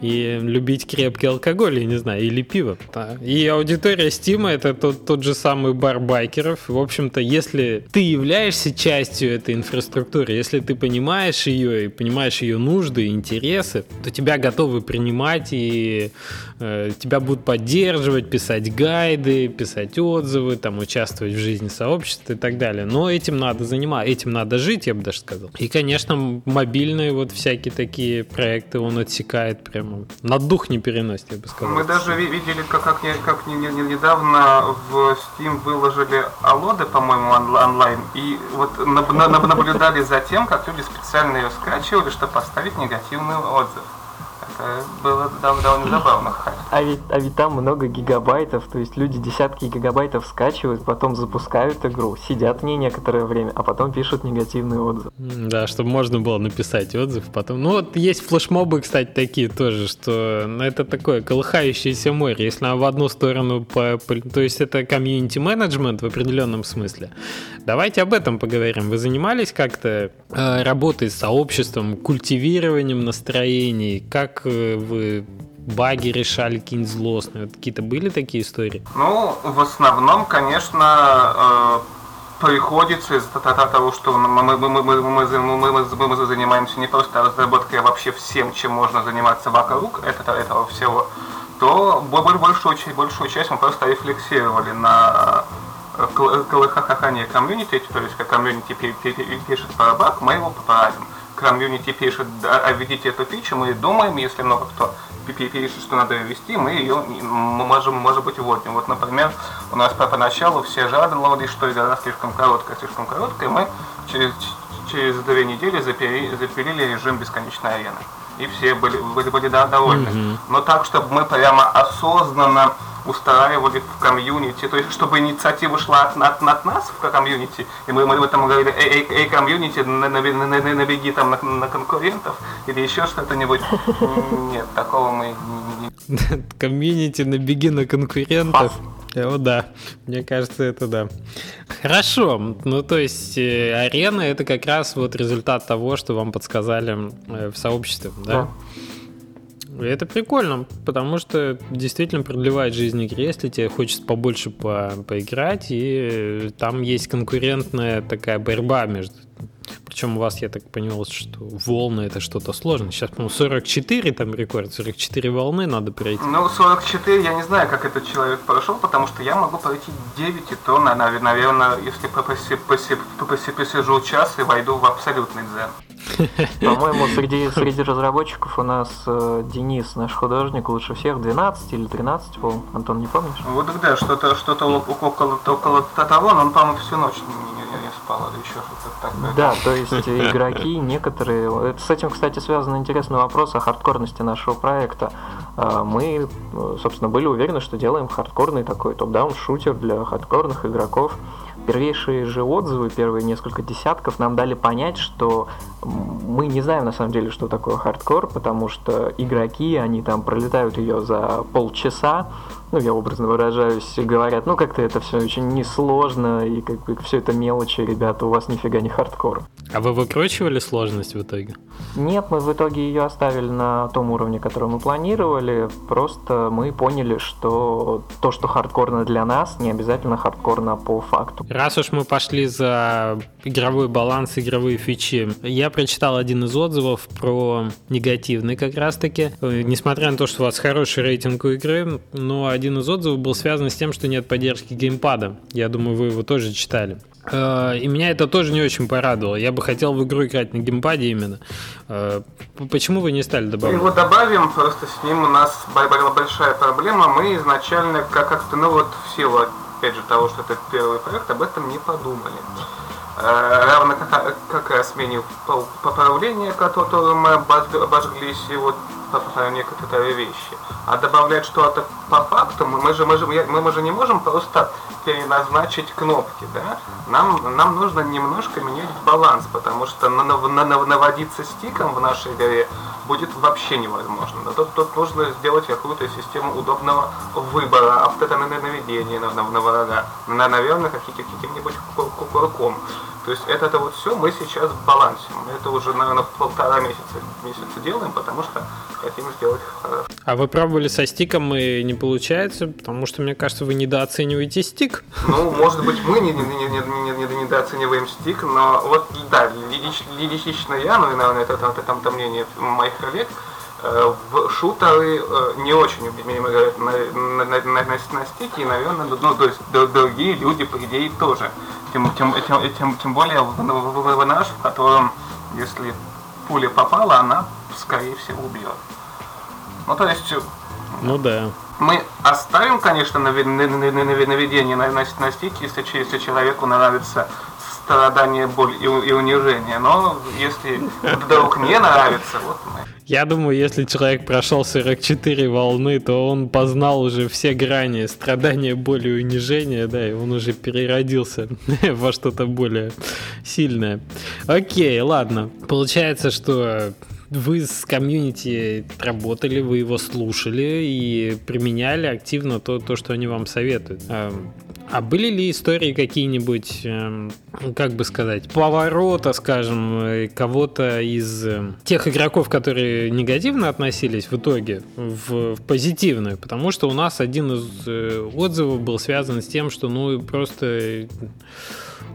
и любить крепкий алкоголь, я не знаю, или пиво. Да. И аудитория Стима это тот, тот же самый бар байкеров. В общем-то, если ты являешься частью этой инфраструктуры, если ты понимаешь ее и понимаешь ее нужды и интересы, то тебя готовы принимать и э, тебя будут поддерживать, писать гайды, писать отзывы, там, участвовать в жизни сообщества и так далее. Но этим надо заниматься, этим надо жить, я бы даже сказал. И, конечно, мобильные вот всякие такие проекты он отсекает прямо. На дух не переносит, я бы сказал. Мы даже видели, как, как, как недавно в Steam выложили Алоды, по-моему, онлайн, и вот наблюдали за тем, как люди специально ее скачивали, чтобы поставить негативный отзыв было довольно забавно. А ведь, а ведь там много гигабайтов, то есть люди десятки гигабайтов скачивают, потом запускают игру, сидят в ней некоторое время, а потом пишут негативный отзыв. Да, чтобы можно было написать отзыв потом. Ну вот есть флешмобы, кстати, такие тоже, что ну, это такое колыхающееся море. Если в одну сторону, по, по, то есть это комьюнити менеджмент в определенном смысле. Давайте об этом поговорим. Вы занимались как-то э, работой с сообществом, культивированием настроений? Как э, вы баги решали какие-нибудь злостные? Какие-то были такие истории? Ну, в основном, конечно, э, приходится из-за того, что мы, мы, мы, мы, мы, мы, мы занимаемся не просто разработкой, а вообще всем, чем можно заниматься вокруг этого, этого всего, то большую, большую часть мы просто рефлексировали на колыхахахание комьюнити, то есть как комьюнити пишет про баг, мы его поправим. Комьюнити пишет, а введите эту фичу, мы думаем, если много кто пишет, что надо ее ввести, мы ее можем, может быть, вводим. Вот, например, у нас поначалу все жаловались, что игра слишком короткая, слишком короткая, мы через, через две недели запили, запилили режим бесконечной арены. И все были, были, были довольны. Mm-hmm. Но так, чтобы мы прямо осознанно устраивали в комьюнити, то есть чтобы инициатива шла от, от, от нас в комьюнити, и мы, мы там говорили, эй, эй, эй комьюнити, набеги там на, на конкурентов или еще что-то-нибудь. Нет, такого мы не... Комьюнити, набеги на конкурентов. О, да. Мне кажется, это да. Хорошо. Ну, то есть, э, арена это как раз вот результат того, что вам подсказали э, в сообществе, да? да. Это прикольно, потому что действительно продлевает жизнь игре, если тебе хочется побольше по поиграть, и там есть конкурентная такая борьба между причем у вас, я так понял, что волны это что-то сложное. Сейчас, по-моему, 44 там рекорд, 44 волны надо пройти. Ну, 44, я не знаю, как этот человек прошел, потому что я могу пройти 9, и то, наверное, если посижу час и войду в абсолютный дзен. По-моему, среди, среди разработчиков у нас э, Денис, наш художник, лучше всех 12 или 13 волн. Антон, не помнишь? Вот да, что-то что около, около того, но он, по-моему, всю ночь не спал или еще что-то такое. Да, то есть игроки некоторые... С этим, кстати, связан интересный вопрос о хардкорности нашего проекта. А, мы, собственно, были уверены, что делаем хардкорный такой top-down шутер для хардкорных игроков. Первейшие же отзывы, первые несколько десятков, нам дали понять, что мы не знаем на самом деле, что такое хардкор, потому что игроки, они там пролетают ее за полчаса, ну, я образно выражаюсь, говорят, ну, как-то это все очень несложно, и как бы все это мелочи, ребята, у вас нифига не хардкор. А вы выкручивали сложность в итоге? Нет, мы в итоге ее оставили на том уровне, который мы планировали, просто мы поняли, что то, что хардкорно для нас, не обязательно хардкорно по факту. Раз уж мы пошли за игровой баланс, игровые фичи, я прочитал один из отзывов про негативный как раз-таки. Э, несмотря на то, что у вас хороший рейтинг у игры, но один из отзывов был связан с тем, что нет поддержки геймпада. Я думаю, вы его тоже читали. Э, и меня это тоже не очень порадовало. Я бы хотел в игру играть на геймпаде именно. Э, почему вы не стали добавлять? Его добавим, просто с ним у нас была большая проблема. Мы изначально как-то, ну вот в силу, опять же, того, что это первый проект, об этом не подумали. Э, равно как, как о смене поправления, которым мы обожглись, и вот по некоторые вещи. А добавлять что-то по факту, мы же, мы, же, мы же не можем просто переназначить кнопки, да? Нам, нам нужно немножко менять баланс, потому что наводиться стиком в нашей игре будет вообще невозможно. Но тут, тут нужно сделать какую-то систему удобного выбора, автонаведения на, на, на врага, на, наверное, каким-нибудь курком. То есть это, это вот все мы сейчас в балансе. Мы это уже, наверное, полтора месяца, месяца делаем, потому что хотим сделать хорошо. А вы пробовали со стиком и не получается? Потому что, мне кажется, вы недооцениваете стик. Ну, может быть, мы не, не, не, не, не, недооцениваем стик, но вот, да, лично я, ну и, наверное, это, это, это, это мнение моих коллег, в шутеры э, не очень умеем играть на, на, на, на, на стике, и, наверное, ну, то есть другие люди, по идее, тоже. Тем, тем, тем, тем, тем более в, в, в наш, в котором, если пуля попала, она, скорее всего, убьет. Ну, то есть... Ну да. Мы оставим, конечно, наведение на, на, на стике, если, если человеку нравится страдание, боль и, и унижение. Но если вдруг не нравится, вот мы. Я думаю, если человек прошел 44 волны, то он познал уже все грани страдания, боли и унижения, да, и он уже переродился во что-то более сильное. Окей, ладно. Получается, что вы с комьюнити работали, вы его слушали и применяли активно то, то что они вам советуют. А были ли истории какие-нибудь, эм, как бы сказать, поворота, скажем, э, кого-то из э, тех игроков, которые негативно относились в итоге в, в позитивную? Потому что у нас один из э, отзывов был связан с тем, что ну просто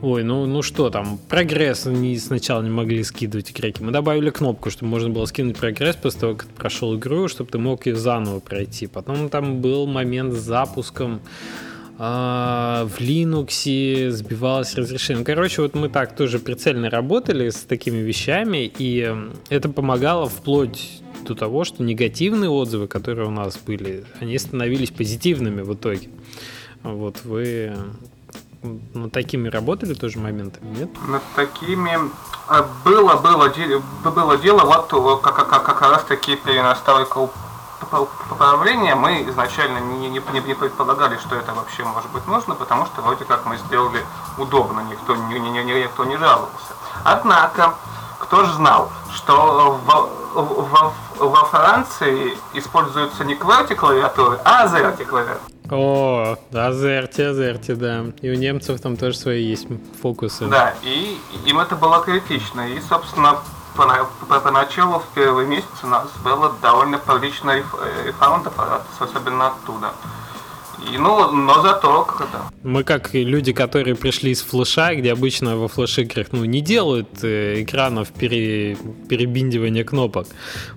Ой, ну, ну что там, прогресс не, сначала не могли скидывать игроки. Мы добавили кнопку, чтобы можно было скинуть прогресс после того, как ты прошел игру, чтобы ты мог ее заново пройти. Потом там был момент с запуском а, в Linux сбивалось разрешение. Короче, вот мы так тоже прицельно работали с такими вещами, и это помогало вплоть до того, что негативные отзывы, которые у нас были, они становились позитивными в итоге. Вот вы над такими работали тоже моментами, нет? Над такими а, было, было, было дело, вот как, как, как раз таки перенастройка поправления мы изначально не, не, не, предполагали, что это вообще может быть нужно, потому что вроде как мы сделали удобно, никто, не, не, не, никто не жаловался. Однако, кто же знал, что в, в, во Франции используются не QWERTY клавиатуры, а AZERTY клавиатуры. О, Азерти, Азерти, да. И у немцев там тоже свои есть фокусы. Да, и им это было критично. И, собственно, поначалу в первый месяц у нас было довольно прилично рефаундов, особенно оттуда. И, ну, но зато когда. Мы как люди, которые пришли из флеша, где обычно во флеш-играх ну, не делают э, экранов пере, перебиндивания кнопок.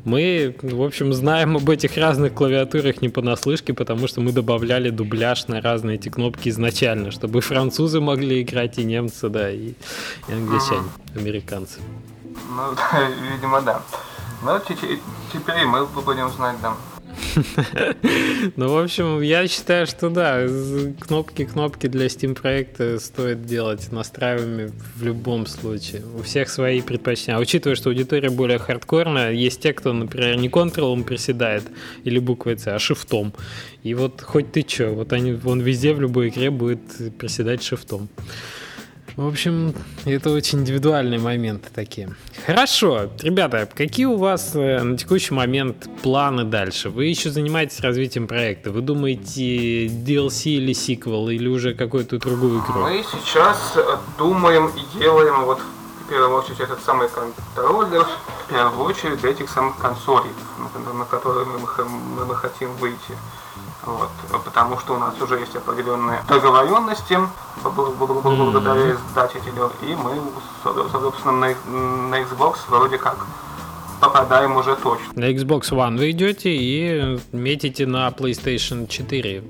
Мы, в общем, знаем об этих разных клавиатурах не понаслышке, потому что мы добавляли дубляж на разные эти кнопки изначально, чтобы французы могли играть, и немцы, да, и, и англичане, mm-hmm. американцы. Ну, видимо, да. Но теперь мы будем знать, да. Ну, в общем, я считаю, что да, кнопки-кнопки для Steam проекта стоит делать настраиваемыми в любом случае. У всех свои предпочтения. А учитывая, что аудитория более хардкорная, есть те, кто, например, не контролом приседает или буквой C, а шифтом. И вот хоть ты чё, вот они, он везде в любой игре будет приседать шифтом. В общем, это очень индивидуальные моменты такие. Хорошо, ребята, какие у вас э, на текущий момент планы дальше? Вы еще занимаетесь развитием проекта? Вы думаете DLC или сиквел, или уже какую-то другую игру? Мы сейчас э, думаем и делаем вот в первую очередь этот самый контроллер, в первую очередь для этих самых консолей, на которые мы, мы, мы хотим выйти. Вот, потому что у нас уже есть определенные договоренности благодаря издателю, и мы, собственно, на, на Xbox вроде как попадаем уже точно. На Xbox One вы идете и метите на PlayStation 4.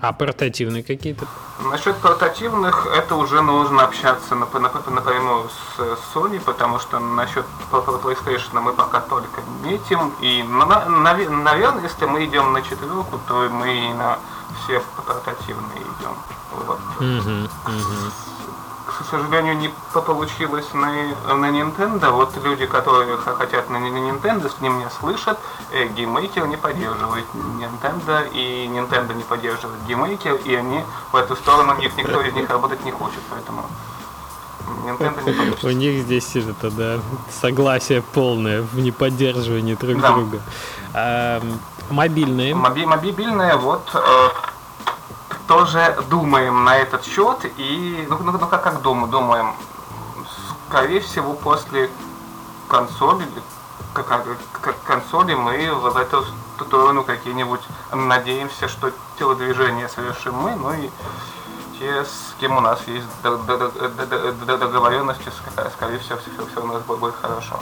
А портативные какие-то? Насчет портативных, это уже нужно общаться напрямую с Sony, потому что насчет PlayStation мы пока только метим. И, наверное, если мы идем на четверку, то мы и на все портативные идем. Вот. Uh-huh к сожалению, не получилось на, на Nintendo. Вот люди, которые хотят на, на Nintendo, с ним не слышат. Э, GameMaker не поддерживает Nintendo, и Nintendo не поддерживает GameMaker, и они в эту сторону, них никто из них работать не хочет, поэтому... У них здесь это, да, согласие полное в неподдерживании друг да. друга. А, мобильные. Моби мобильные, вот э, тоже думаем на этот счет и ну, ну, ну как, как думаю, думаем, скорее всего после консоли, как, как консоли мы в эту сторону какие-нибудь надеемся, что телодвижения совершим мы, ну и те, с кем у нас есть договоренности, скорее всего, все, все у нас будет хорошо.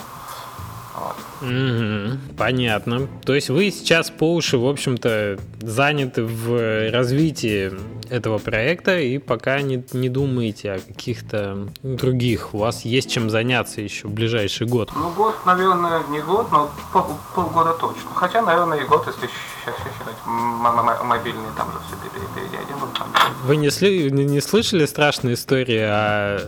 Угу, понятно. То есть вы сейчас по уши, в общем-то, заняты в развитии этого проекта и пока не, не думаете о каких-то других. У вас есть чем заняться еще в ближайший год. Ну, год, наверное, не год, но пол, полгода точно. Хотя, наверное, и год, если сейчас считать мобильные, там же все переедем. Вы не, сли, не слышали страшные истории о,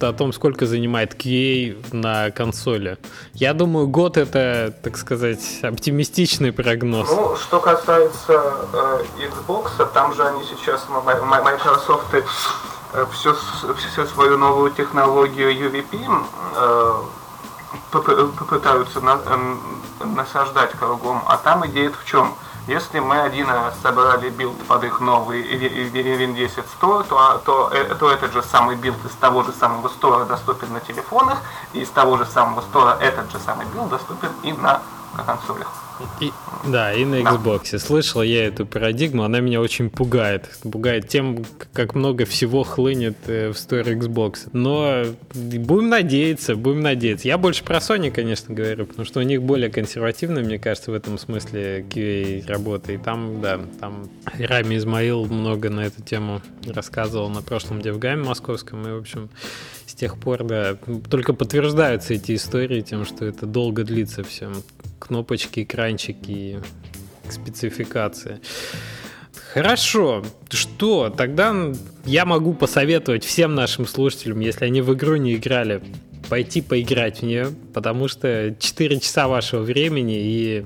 о том, сколько занимает QA на консоли? Я думаю, год это, так сказать, оптимистичный прогноз. Ну, что касается э, Xbox, там же они сейчас Microsoft э, все, все свою новую технологию UVP э, попытаются на, э, насаждать кругом. А там идея в чем? Если мы один раз собрали билд под их новый Win 10 Store, то, то, то этот же самый билд из того же самого стора доступен на телефонах, и из того же самого стора этот же самый билд доступен и на консолях. И, да, и на Xbox. Слышал я эту парадигму, она меня очень пугает. Пугает тем, как много всего хлынет э, в Store Xbox. Но будем надеяться, будем надеяться. Я больше про Sony, конечно, говорю, потому что у них более консервативно, мне кажется, в этом смысле QA работа. И там, да, там Рами Измаил много на эту тему рассказывал на прошлом Девгаме московском. И, в общем, с тех пор, да, только подтверждаются эти истории тем, что это долго длится все кнопочки, экранчики, спецификации. Хорошо. Что? Тогда я могу посоветовать всем нашим слушателям, если они в игру не играли, пойти поиграть в нее, потому что 4 часа вашего времени и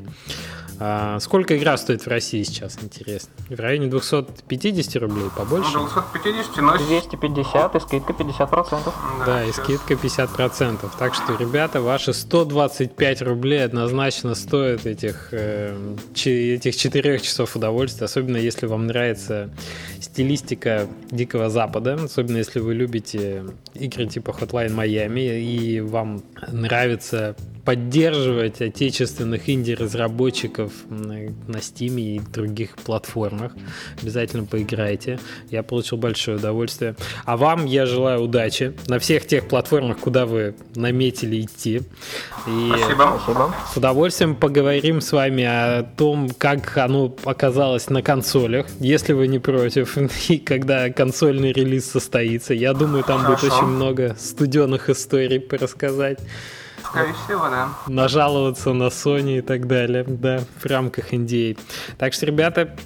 а сколько игра стоит в России сейчас, интересно? В районе 250 рублей, побольше? Ну, 250, но... 250 и скидка 50%. Да, да и скидка 50%. Так что, ребята, ваши 125 рублей однозначно стоят этих, э, этих 4 часов удовольствия, особенно если вам нравится стилистика Дикого Запада, особенно если вы любите игры типа Hotline Miami и вам нравится поддерживать отечественных инди-разработчиков на, на Steam и других платформах. Обязательно поиграйте. Я получил большое удовольствие. А вам я желаю удачи на всех тех платформах, куда вы наметили идти. И Спасибо. Спасибо. С удовольствием поговорим с вами о том, как оно оказалось на консолях, если вы не против, и когда консольный релиз состоится. Я думаю, там Хорошо. будет очень много студенных историй рассказать. Скорее всего, да. Нажаловаться на Sony и так далее, да, в рамках NDA. Так что, ребята,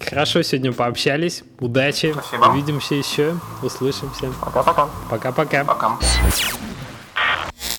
хорошо сегодня пообщались. Удачи. Спасибо. Увидимся еще. Услышимся. Пока-пока. Пока-пока. Пока.